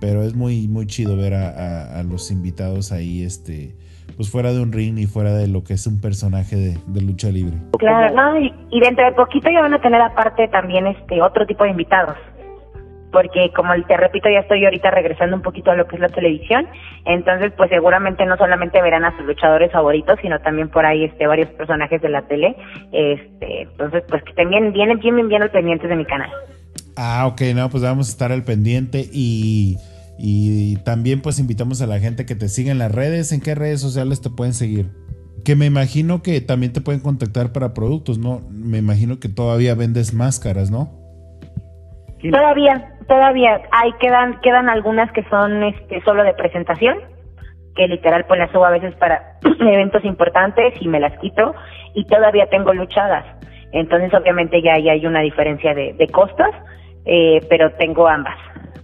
pero es muy, muy chido ver a, los invitados ahí, este, pues fuera de un ring y fuera de lo que es un personaje de, lucha libre. Claro, y, y, dentro de poquito ya van a tener aparte también este otro tipo de invitados porque como te repito, ya estoy ahorita regresando un poquito a lo que es la televisión, entonces pues seguramente no solamente verán a sus luchadores favoritos, sino también por ahí este varios personajes de la tele, este, entonces pues que también vienen bien bien al pendiente de mi canal. Ah, ok, no, pues vamos a estar al pendiente y, y también pues invitamos a la gente que te siga en las redes, ¿en qué redes sociales te pueden seguir? Que me imagino que también te pueden contactar para productos, ¿no? Me imagino que todavía vendes máscaras, ¿no? Todavía, todavía hay quedan quedan algunas que son este solo de presentación, que literal pues las subo a veces para <clears throat> eventos importantes y me las quito y todavía tengo luchadas. Entonces obviamente ya, hay una diferencia de, de costos, eh, pero tengo ambas.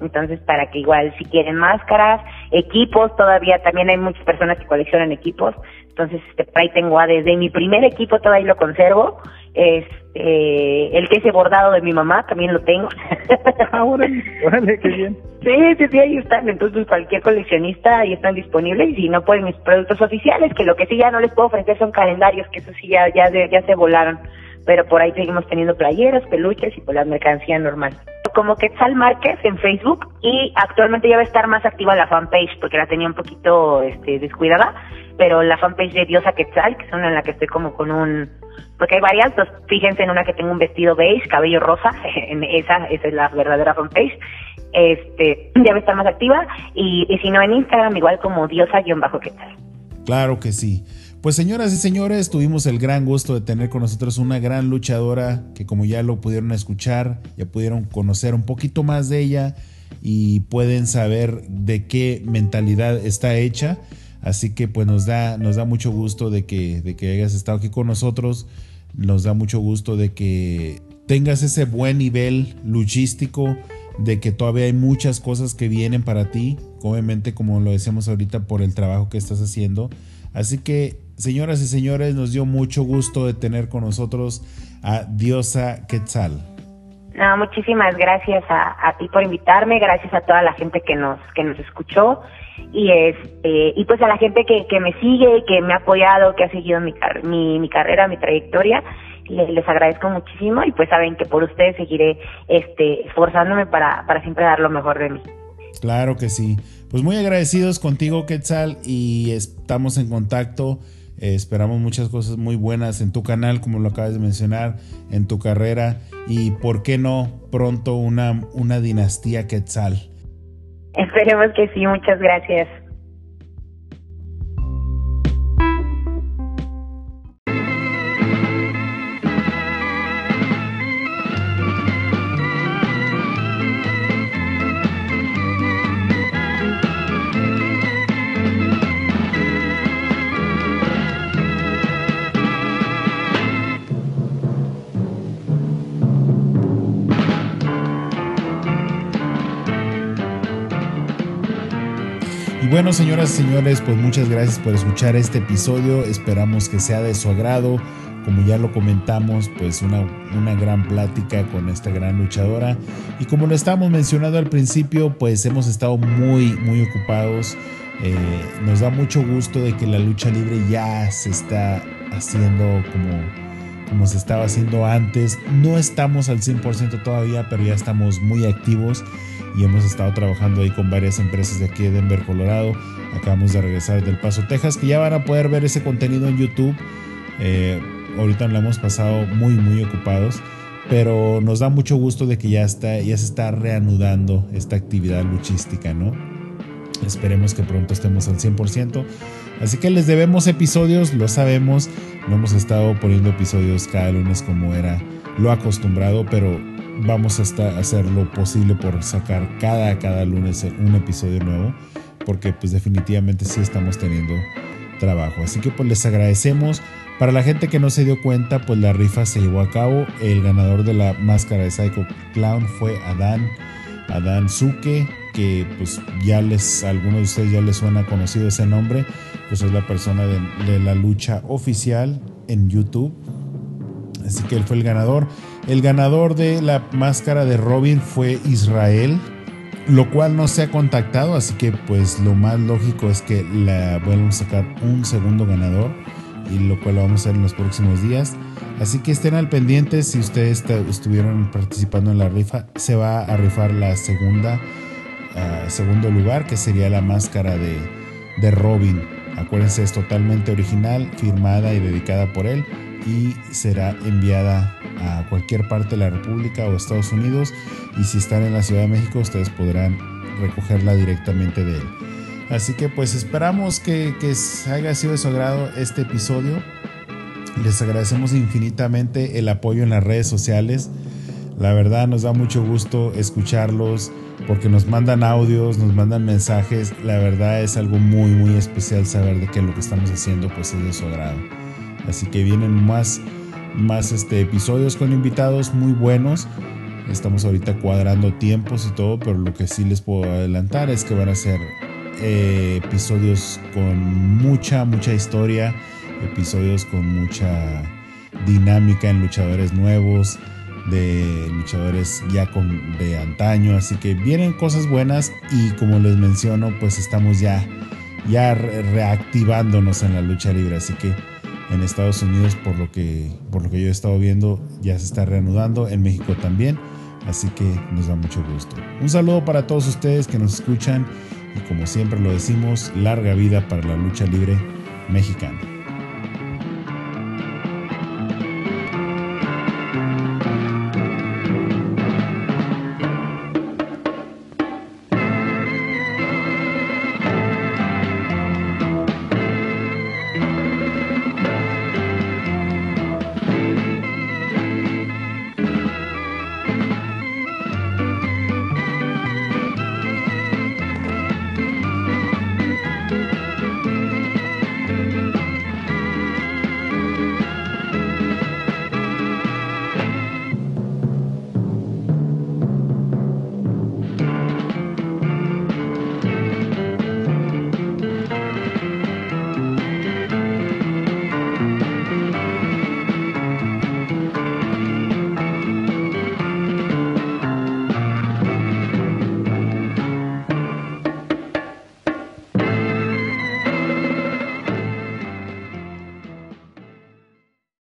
Entonces para que igual si quieren máscaras, equipos, todavía también hay muchas personas que coleccionan equipos. Entonces este, ahí tengo a desde mi primer equipo todavía lo conservo este, el que ese bordado de mi mamá también lo tengo. <laughs> ah, órale, qué bien. Sí, sí, sí, ahí están. Entonces, cualquier coleccionista ahí están disponibles. Y si no pueden mis productos oficiales, que lo que sí ya no les puedo ofrecer son calendarios, que eso sí ya, ya, ya se volaron. Pero por ahí seguimos teniendo playeras, peluches y por pues, la mercancía normal. Como Quetzal Márquez en Facebook y actualmente ya va a estar más activa la fanpage porque la tenía un poquito este, descuidada. Pero la fanpage de Diosa Quetzal, que es una en la que estoy como con un porque hay varias, entonces fíjense en una que tengo un vestido beige, cabello rosa, <laughs> en esa, esa es la verdadera fanpage, este, ya va a estar más activa, y, si no en Instagram, igual como diosa-qué tal. Claro que sí. Pues señoras y señores, tuvimos el gran gusto de tener con nosotros una gran luchadora que como ya lo pudieron escuchar, ya pudieron conocer un poquito más de ella y pueden saber de qué mentalidad está hecha. Así que pues nos da, nos da mucho gusto de que, de que hayas estado aquí con nosotros. Nos da mucho gusto de que tengas ese buen nivel luchístico, de que todavía hay muchas cosas que vienen para ti, obviamente como lo decíamos ahorita por el trabajo que estás haciendo. Así que, señoras y señores, nos dio mucho gusto de tener con nosotros a Diosa Quetzal. No, muchísimas gracias a, a, ti por invitarme, gracias a toda la gente que nos, que nos escuchó y este y pues a la gente que, que me sigue, que me ha apoyado, que ha seguido mi, mi, mi carrera, mi trayectoria, les, les, agradezco muchísimo y pues saben que por ustedes seguiré este esforzándome para, para siempre dar lo mejor de mí. Claro que sí. Pues muy agradecidos contigo, Quetzal, y estamos en contacto. Eh, esperamos muchas cosas muy buenas en tu canal, como lo acabas de mencionar, en tu carrera y, ¿por qué no, pronto una, una dinastía Quetzal? Esperemos que sí, muchas gracias. Bueno, señoras y señores, pues muchas gracias por escuchar este episodio. Esperamos que sea de su agrado. Como ya lo comentamos, pues una, una gran plática con esta gran luchadora. Y como lo estábamos mencionando al principio, pues hemos estado muy, muy ocupados. Eh, nos da mucho gusto de que la lucha libre ya se está haciendo como, como se estaba haciendo antes. No estamos al 100% todavía, pero ya estamos muy activos y hemos estado trabajando ahí con varias empresas de aquí de Denver, Colorado. Acabamos de regresar del Paso, Texas, que ya van a poder ver ese contenido en YouTube. Eh, ahorita lo hemos pasado muy, muy ocupados, pero nos da mucho gusto de que ya, está, ya se está reanudando esta actividad luchística, ¿no? Esperemos que pronto estemos al 100%. Así que les debemos episodios, lo sabemos. No hemos estado poniendo episodios cada lunes como era lo acostumbrado, pero vamos a hacer lo posible por sacar cada, cada lunes un episodio nuevo, porque pues definitivamente sí estamos teniendo trabajo. Así que pues les agradecemos. Para la gente que no se dio cuenta, pues la rifa se llevó a cabo. El ganador de la máscara de Psycho Clown fue Adán, Adán Suke, que pues ya les, a algunos de ustedes ya les suena conocido ese nombre, pues es la persona de, de la lucha oficial en YouTube. Así que él fue el ganador. El ganador de la máscara de Robin fue Israel, lo cual no se ha contactado, así que pues lo más lógico es que la vuelvan a sacar un segundo ganador y lo cual lo vamos a hacer en los próximos días. Así que estén al pendiente si ustedes estuvieron participando en la rifa, se va a rifar la segunda, uh, segundo lugar, que sería la máscara de, de Robin. Acuérdense, es totalmente original, firmada y dedicada por él y será enviada a cualquier parte de la República o Estados Unidos y si están en la Ciudad de México ustedes podrán recogerla directamente de él. Así que pues esperamos que, que haya sido de su agrado este episodio. Les agradecemos infinitamente el apoyo en las redes sociales. La verdad nos da mucho gusto escucharlos porque nos mandan audios, nos mandan mensajes. La verdad es algo muy muy especial saber de que lo que estamos haciendo pues es de su agrado. Así que vienen más más este, episodios con invitados muy buenos. Estamos ahorita cuadrando tiempos y todo, pero lo que sí les puedo adelantar es que van a ser eh, episodios con mucha, mucha historia, episodios con mucha dinámica en luchadores nuevos, de luchadores ya con, de antaño, así que vienen cosas buenas y como les menciono, pues estamos ya, ya reactivándonos en la lucha libre, así que en Estados Unidos, por lo que, por lo que yo he estado viendo, ya se está reanudando, en México también, así que nos da mucho gusto. Un saludo para todos ustedes que nos escuchan y como siempre lo decimos, larga vida para la lucha libre mexicana.